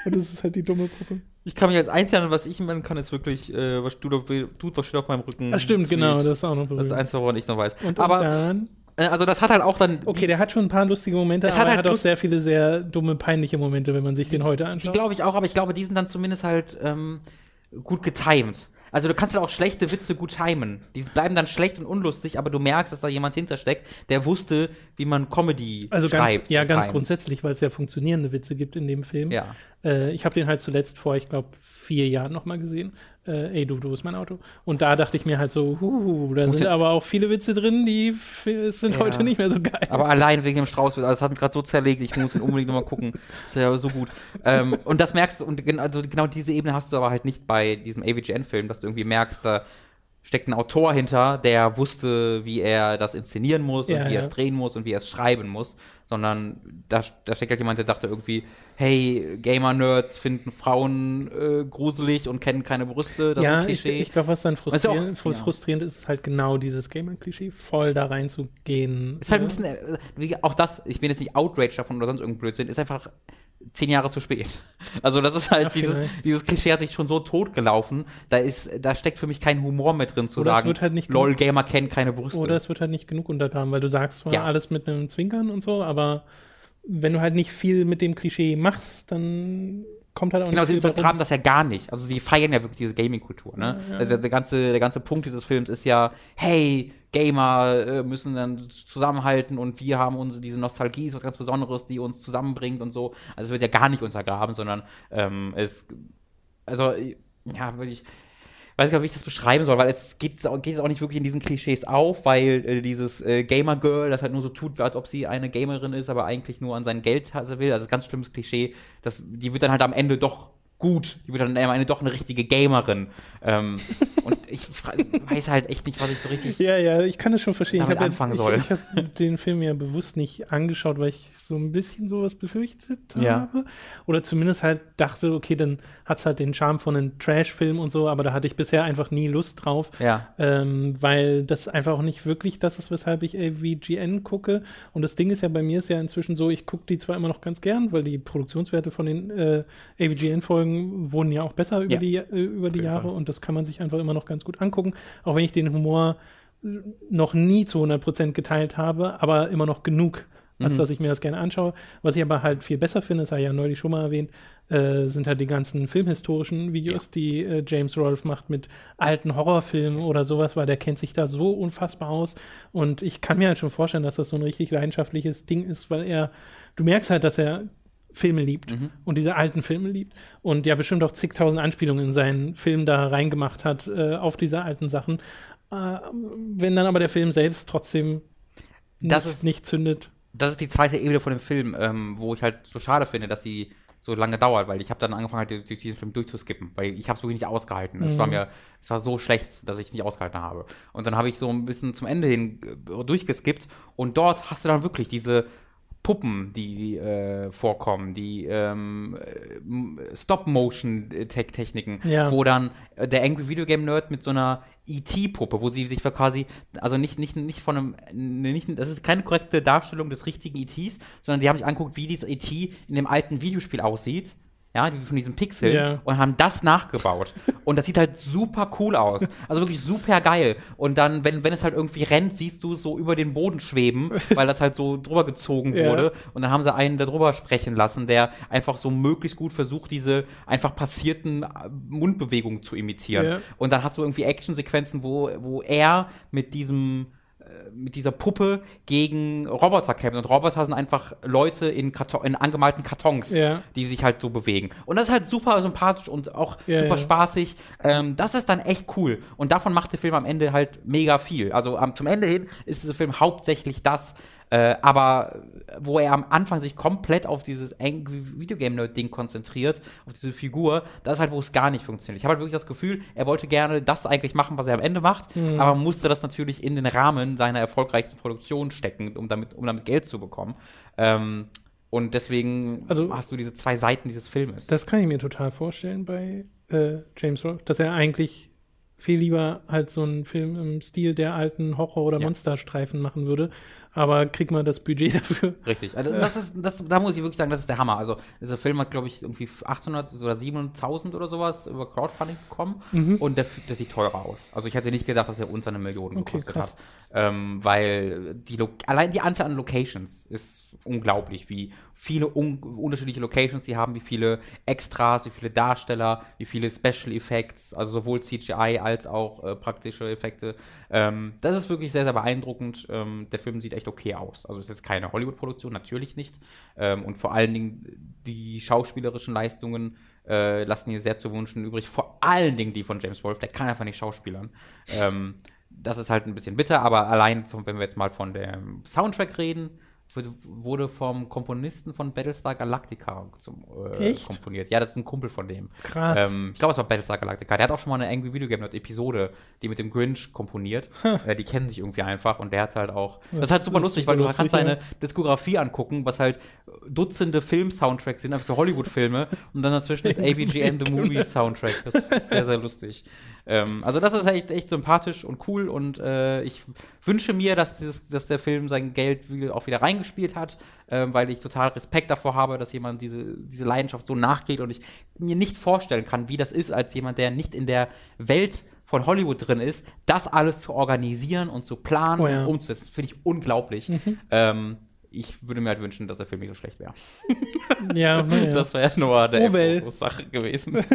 Und das ist halt die dumme Puppe. Ich kann mich als Einzelner, was ich machen kann, ist wirklich, äh, was tut, tut, was steht auf meinem Rücken. Ah, stimmt, Sweet. genau, das ist auch noch berühmt. Das ist eins, woran ich noch weiß. Und, Aber dann also das hat halt auch dann. Okay, der hat schon ein paar lustige Momente, aber halt er hat auch sehr viele sehr dumme, peinliche Momente, wenn man sich den heute anschaut. Die glaube ich auch, aber ich glaube, die sind dann zumindest halt ähm, gut getimed. Also du kannst ja auch schlechte Witze gut timen. Die bleiben dann schlecht und unlustig, aber du merkst, dass da jemand hintersteckt, der wusste, wie man Comedy also schreibt. Ganz, ja, ganz timet. grundsätzlich, weil es ja funktionierende Witze gibt in dem Film. Ja. Äh, ich habe den halt zuletzt vor, ich glaube, vier Jahren nochmal gesehen äh, ey du, du ist mein Auto. Und da dachte ich mir halt so, huh, da sind aber auch viele Witze drin, die sind ja. heute nicht mehr so geil. Aber allein wegen dem Strauß, also das hat mich gerade so zerlegt, ich muss ihn unbedingt nochmal gucken. Das ist ja so gut. ähm, und das merkst du, und also genau diese Ebene hast du aber halt nicht bei diesem AVGN-Film, dass du irgendwie merkst, da steckt ein Autor hinter, der wusste, wie er das inszenieren muss und ja, wie ja. er es drehen muss und wie er es schreiben muss, sondern da, da steckt halt jemand, der dachte irgendwie, hey, Gamer-Nerds finden Frauen äh, gruselig und kennen keine Brüste, das ja, ist ein Klischee. Ich, ich glaube, was dann frustrierend, auch, frustrierend ist, ist halt genau dieses Gamer-Klischee, voll da reinzugehen. Ist halt ein bisschen, äh, auch das, ich bin jetzt nicht outraged davon oder sonst irgendein Blödsinn, ist einfach zehn Jahre zu spät. Also das ist halt, Ach, dieses, dieses Klischee hat sich schon so totgelaufen, da ist, da steckt für mich kein Humor mehr drin zu oder sagen, halt nicht lol, Gamer kennt keine Brüste. Oder es wird halt nicht genug untergraben, weil du sagst zwar ja. alles mit einem Zwinkern und so, aber wenn du halt nicht viel mit dem Klischee machst, dann kommt halt auch genau, nicht sie untergraben das ja gar nicht. Also sie feiern ja wirklich diese Gaming-Kultur, ne? Ja, ja. Also der ganze, der ganze Punkt dieses Films ist ja, hey, Gamer äh, müssen dann zusammenhalten und wir haben uns diese Nostalgie, ist was ganz Besonderes, die uns zusammenbringt und so. Also es wird ja gar nicht untergraben, sondern ähm, es, also ja, würde ich, weiß gar nicht, wie ich das beschreiben soll, weil es geht, geht auch nicht wirklich in diesen Klischees auf, weil äh, dieses äh, Gamer-Girl, das halt nur so tut, als ob sie eine Gamerin ist, aber eigentlich nur an sein Geld will. Also ganz schlimmes Klischee. Das, die wird dann halt am Ende doch gut. Die wird dann am Ende doch eine richtige Gamerin. Ähm, und ich weiß halt echt nicht, was ich so richtig. Ja, ja, ich kann das schon verstehen. Damit ich habe anfangen soll. Ich, ich habe den Film ja bewusst nicht angeschaut, weil ich so ein bisschen sowas befürchtet Ja. habe. Oder zumindest halt dachte, okay, dann hat es halt den Charme von einem Trash-Film und so, aber da hatte ich bisher einfach nie Lust drauf. Ja. Ähm, weil das einfach auch nicht wirklich das ist, weshalb ich AVGN gucke. Und das Ding ist ja, bei mir ist ja inzwischen so, ich gucke die zwar immer noch ganz gern, weil die Produktionswerte von den äh, AVGN-Folgen wurden ja auch besser über Ja. die, äh, über die Jahre Fall. und das kann man sich einfach immer noch ganz gut angucken. Auch wenn ich den Humor noch nie zu 100% geteilt habe, aber immer noch genug, als Mhm. dass ich mir das gerne anschaue. Was ich aber halt viel besser finde, das habe ich ja neulich schon mal erwähnt, äh, sind halt die ganzen filmhistorischen Videos, die äh, James Rolfe macht mit alten Horrorfilmen oder sowas, weil der kennt sich da so unfassbar aus. Und ich kann mir halt schon vorstellen, dass das so ein richtig leidenschaftliches Ding ist, weil er, du merkst halt, dass er Filme liebt Mhm. und diese alten Filme liebt und ja bestimmt auch zigtausend Anspielungen in seinen Film da reingemacht hat äh, auf diese alten Sachen. Äh, wenn dann aber der Film selbst trotzdem Das nicht, ist- nicht zündet. das ist die zweite Ebene von dem Film, ähm, wo ich halt so schade finde, dass sie so lange dauert, weil ich habe dann angefangen, halt durch diesen Film durchzuskippen, weil ich habe es wirklich nicht ausgehalten. Es Mhm. war mir, es war so schlecht, dass ich es nicht ausgehalten habe. Und dann habe ich so ein bisschen zum Ende hin äh, durchgeskippt und dort hast du dann wirklich diese Puppen, die äh, vorkommen, die ähm, äh, Stop-Motion-Techniken, Ja. wo dann äh, der Angry Video Game Nerd mit so einer ET-Puppe, wo sie sich quasi, also nicht, nicht, nicht von einem, ne, nicht, das ist keine korrekte Darstellung des richtigen ETs, sondern die haben sich angeguckt, wie dieses ET in dem alten Videospiel aussieht. Ja, die von diesem Pixel Ja. und haben das nachgebaut. und das sieht halt super cool aus. Also wirklich super geil. Und dann, wenn, wenn es halt irgendwie rennt, siehst du es so über den Boden schweben, weil das halt so drüber gezogen wurde. Und dann haben sie einen da drüber sprechen lassen, der einfach so möglichst gut versucht, diese einfach passierten äh, Mundbewegungen zu imitieren. Ja. Und dann hast du irgendwie Actionsequenzen, wo, wo er mit diesem mit dieser Puppe gegen Roboter kämpft. Und Roboter sind einfach Leute in, Karton, in angemalten Kartons, Ja. die sich halt so bewegen. Und das ist halt super sympathisch und auch Ja, super ja. spaßig. Ähm, das ist dann echt cool. Und davon macht der Film am Ende halt mega viel. Also am, zum Ende hin ist dieser Film hauptsächlich das, äh, aber wo er am Anfang sich komplett auf dieses Angry Video Game Nerd Ding konzentriert, auf diese Figur, das ist halt, wo es gar nicht funktioniert. Ich habe halt wirklich das Gefühl, er wollte gerne das eigentlich machen, was er am Ende macht, Mhm. aber musste das natürlich in den Rahmen seiner erfolgreichsten Produktion stecken, um damit, um damit Geld zu bekommen. Ähm, und deswegen Also- hast du diese zwei Seiten dieses Filmes. Das kann ich mir total vorstellen bei äh, James Rolfe, dass er eigentlich viel lieber halt so einen Film im Stil der alten Horror- oder Ja. Monsterstreifen machen würde. Aber kriegt man das Budget dafür? Richtig. Also das ist, das, da muss ich wirklich sagen, das ist der Hammer. Also dieser Film hat, glaube ich, irgendwie 800 oder 700.000 oder sowas über Crowdfunding bekommen und der, der sieht teurer aus. Also ich hätte nicht gedacht, dass er unter eine Million Okay, gekostet krass. hat. Ähm, weil die Lo allein die Anzahl an Locations ist unglaublich, wie viele un unterschiedliche Locations die haben, wie viele Extras, wie viele Darsteller, wie viele Special Effects, also sowohl CGI als auch äh, praktische Effekte. Ähm, das ist wirklich sehr, sehr beeindruckend. Ähm, der Film sieht echt okay aus. Also ist jetzt keine Hollywood-Produktion, natürlich nicht. Ähm, und vor allen Dingen die schauspielerischen Leistungen äh, lassen hier sehr zu wünschen übrig. Vor allen Dingen die von James Wolfe, der kann einfach nicht schauspielern. Ähm, das ist halt ein bisschen bitter, aber allein, von, wenn wir jetzt mal von dem Soundtrack reden, wurde- vom Komponisten von Battlestar Galactica zum, äh, komponiert. Ja, das ist ein Kumpel von dem. Krass. Ähm, ich glaube, es war Battlestar Galactica. Der hat auch schon mal eine Angry Video Game Nerd Episode, die mit dem Grinch komponiert. Äh, die kennen sich irgendwie einfach und der hat halt auch. Das, ist halt super ist lustig, super weil du lustig, kannst ja. seine Diskografie angucken, was halt Dutzende Film-Soundtracks sind, einfach für Hollywood-Filme und dann dazwischen ist AVGN The Movie Soundtrack. Das ist sehr, sehr lustig. Ähm, also, das ist echt, echt sympathisch und cool und äh, ich wünsche mir, dass, dieses, dass der Film sein Geld auch wieder reingespielt hat, ähm, weil ich total Respekt davor habe, dass jemand diese, diese Leidenschaft so nachgeht und ich mir nicht vorstellen kann, wie das ist, als jemand, der nicht in der Welt von Hollywood drin ist, das alles zu organisieren und zu planen Oh ja. und umzusetzen. Finde ich unglaublich. Ähm, ich würde mir halt wünschen, dass der Film nicht so schlecht wäre. ja, naja. Das wäre nur der Oh well. Sache gewesen.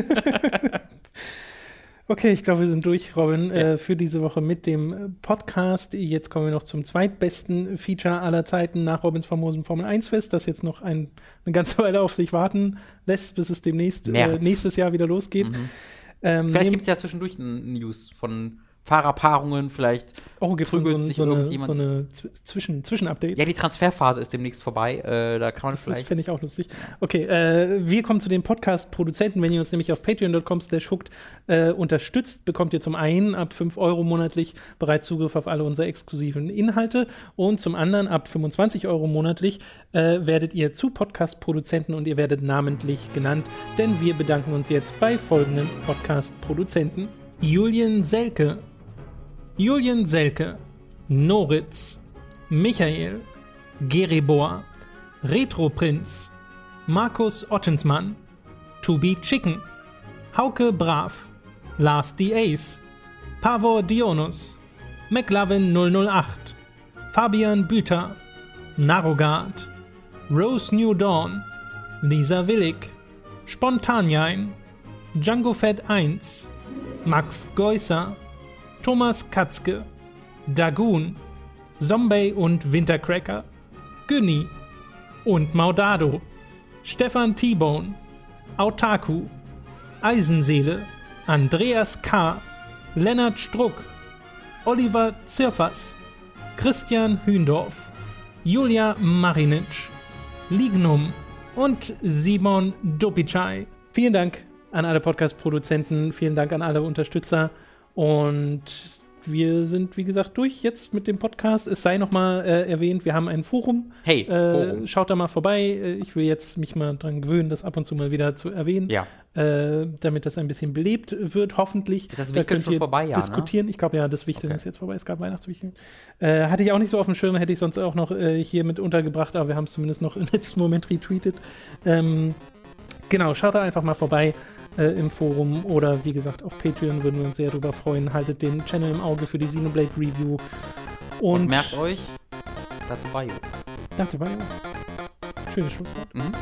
Okay, ich glaube, wir sind durch, Robin, Ja. äh, für diese Woche mit dem Podcast. Jetzt kommen wir noch zum zweitbesten Feature aller Zeiten nach Robins famosen Formel 1 Fest, das jetzt noch ein, eine ganze Weile auf sich warten lässt, bis es demnächst äh, nächstes Jahr wieder losgeht. Ähm, Vielleicht gibt es ja zwischendurch ein News von Fahrerpaarungen, vielleicht Oh, so, prügelt ein- sich so eine, irgendjemand. so eine Zw- Zwischen- Zwischen-Update? Ja, die Transferphase ist demnächst vorbei. Äh, da kann man Das vielleicht. finde ich auch lustig. Okay, äh, wir kommen zu den Podcast-Produzenten. Wenn ihr uns nämlich auf patreon.com slash hooked äh, unterstützt, bekommt ihr zum einen ab 5 Euro monatlich bereits Zugriff auf alle unsere exklusiven Inhalte und zum anderen ab 25 Euro monatlich äh, werdet ihr zu Podcast-Produzenten und ihr werdet namentlich genannt, denn wir bedanken uns jetzt bei folgenden Podcast-Produzenten. Julian Selke, Julian Selke, Noritz, Michael, Geribor, Retro-Prinz, Markus Ottensmann, To Be Chicken, Hauke Brav, Lars D. Ace, Pavor Dionus, McLovin 008, Fabian Büter, Narogard, Rose New Dawn, Lisa Willig, Spontanjein, Django Fett 1, Max Geusser, Thomas Katzke, Dagoon, Zombie und Wintercracker, Günni und Maudado, Stefan T-Bone, Autaku, Eisenseele, Andreas K., Lennart Struck, Oliver Zirfers, Christian Hündorf, Julia Marinic, Lignum und Simon Dopicai. Vielen Dank an alle Podcast-Produzenten, vielen Dank an alle Unterstützer und wir sind, wie gesagt, durch jetzt mit dem Podcast. Es sei nochmal äh, erwähnt, wir haben ein Forum. Hey, Äh, Forum. schaut da mal vorbei. Äh, Ich will jetzt mich mal dran gewöhnen, das ab und zu mal wieder zu erwähnen, Ja. äh, damit das ein bisschen belebt wird, hoffentlich. Ist das Da Wichteln könnt schon vorbei, ja, ne? diskutieren. Ich glaube ja, das Wichteln Okay. ist jetzt vorbei. Es gab Weihnachtswichteln. Äh, hatte ich auch nicht so auf dem Schirm, hätte ich sonst auch noch äh, hier mit untergebracht, aber wir haben es zumindest noch im letzten Moment retweetet. Ähm, genau, schaut da einfach mal vorbei äh, im Forum oder wie gesagt auf Patreon würden wir uns sehr drüber freuen. Haltet den Channel im Auge für die Xenoblade Review. Und, Und merkt euch, dazu war Danke, war. Schönes Schlusswort. Mhm.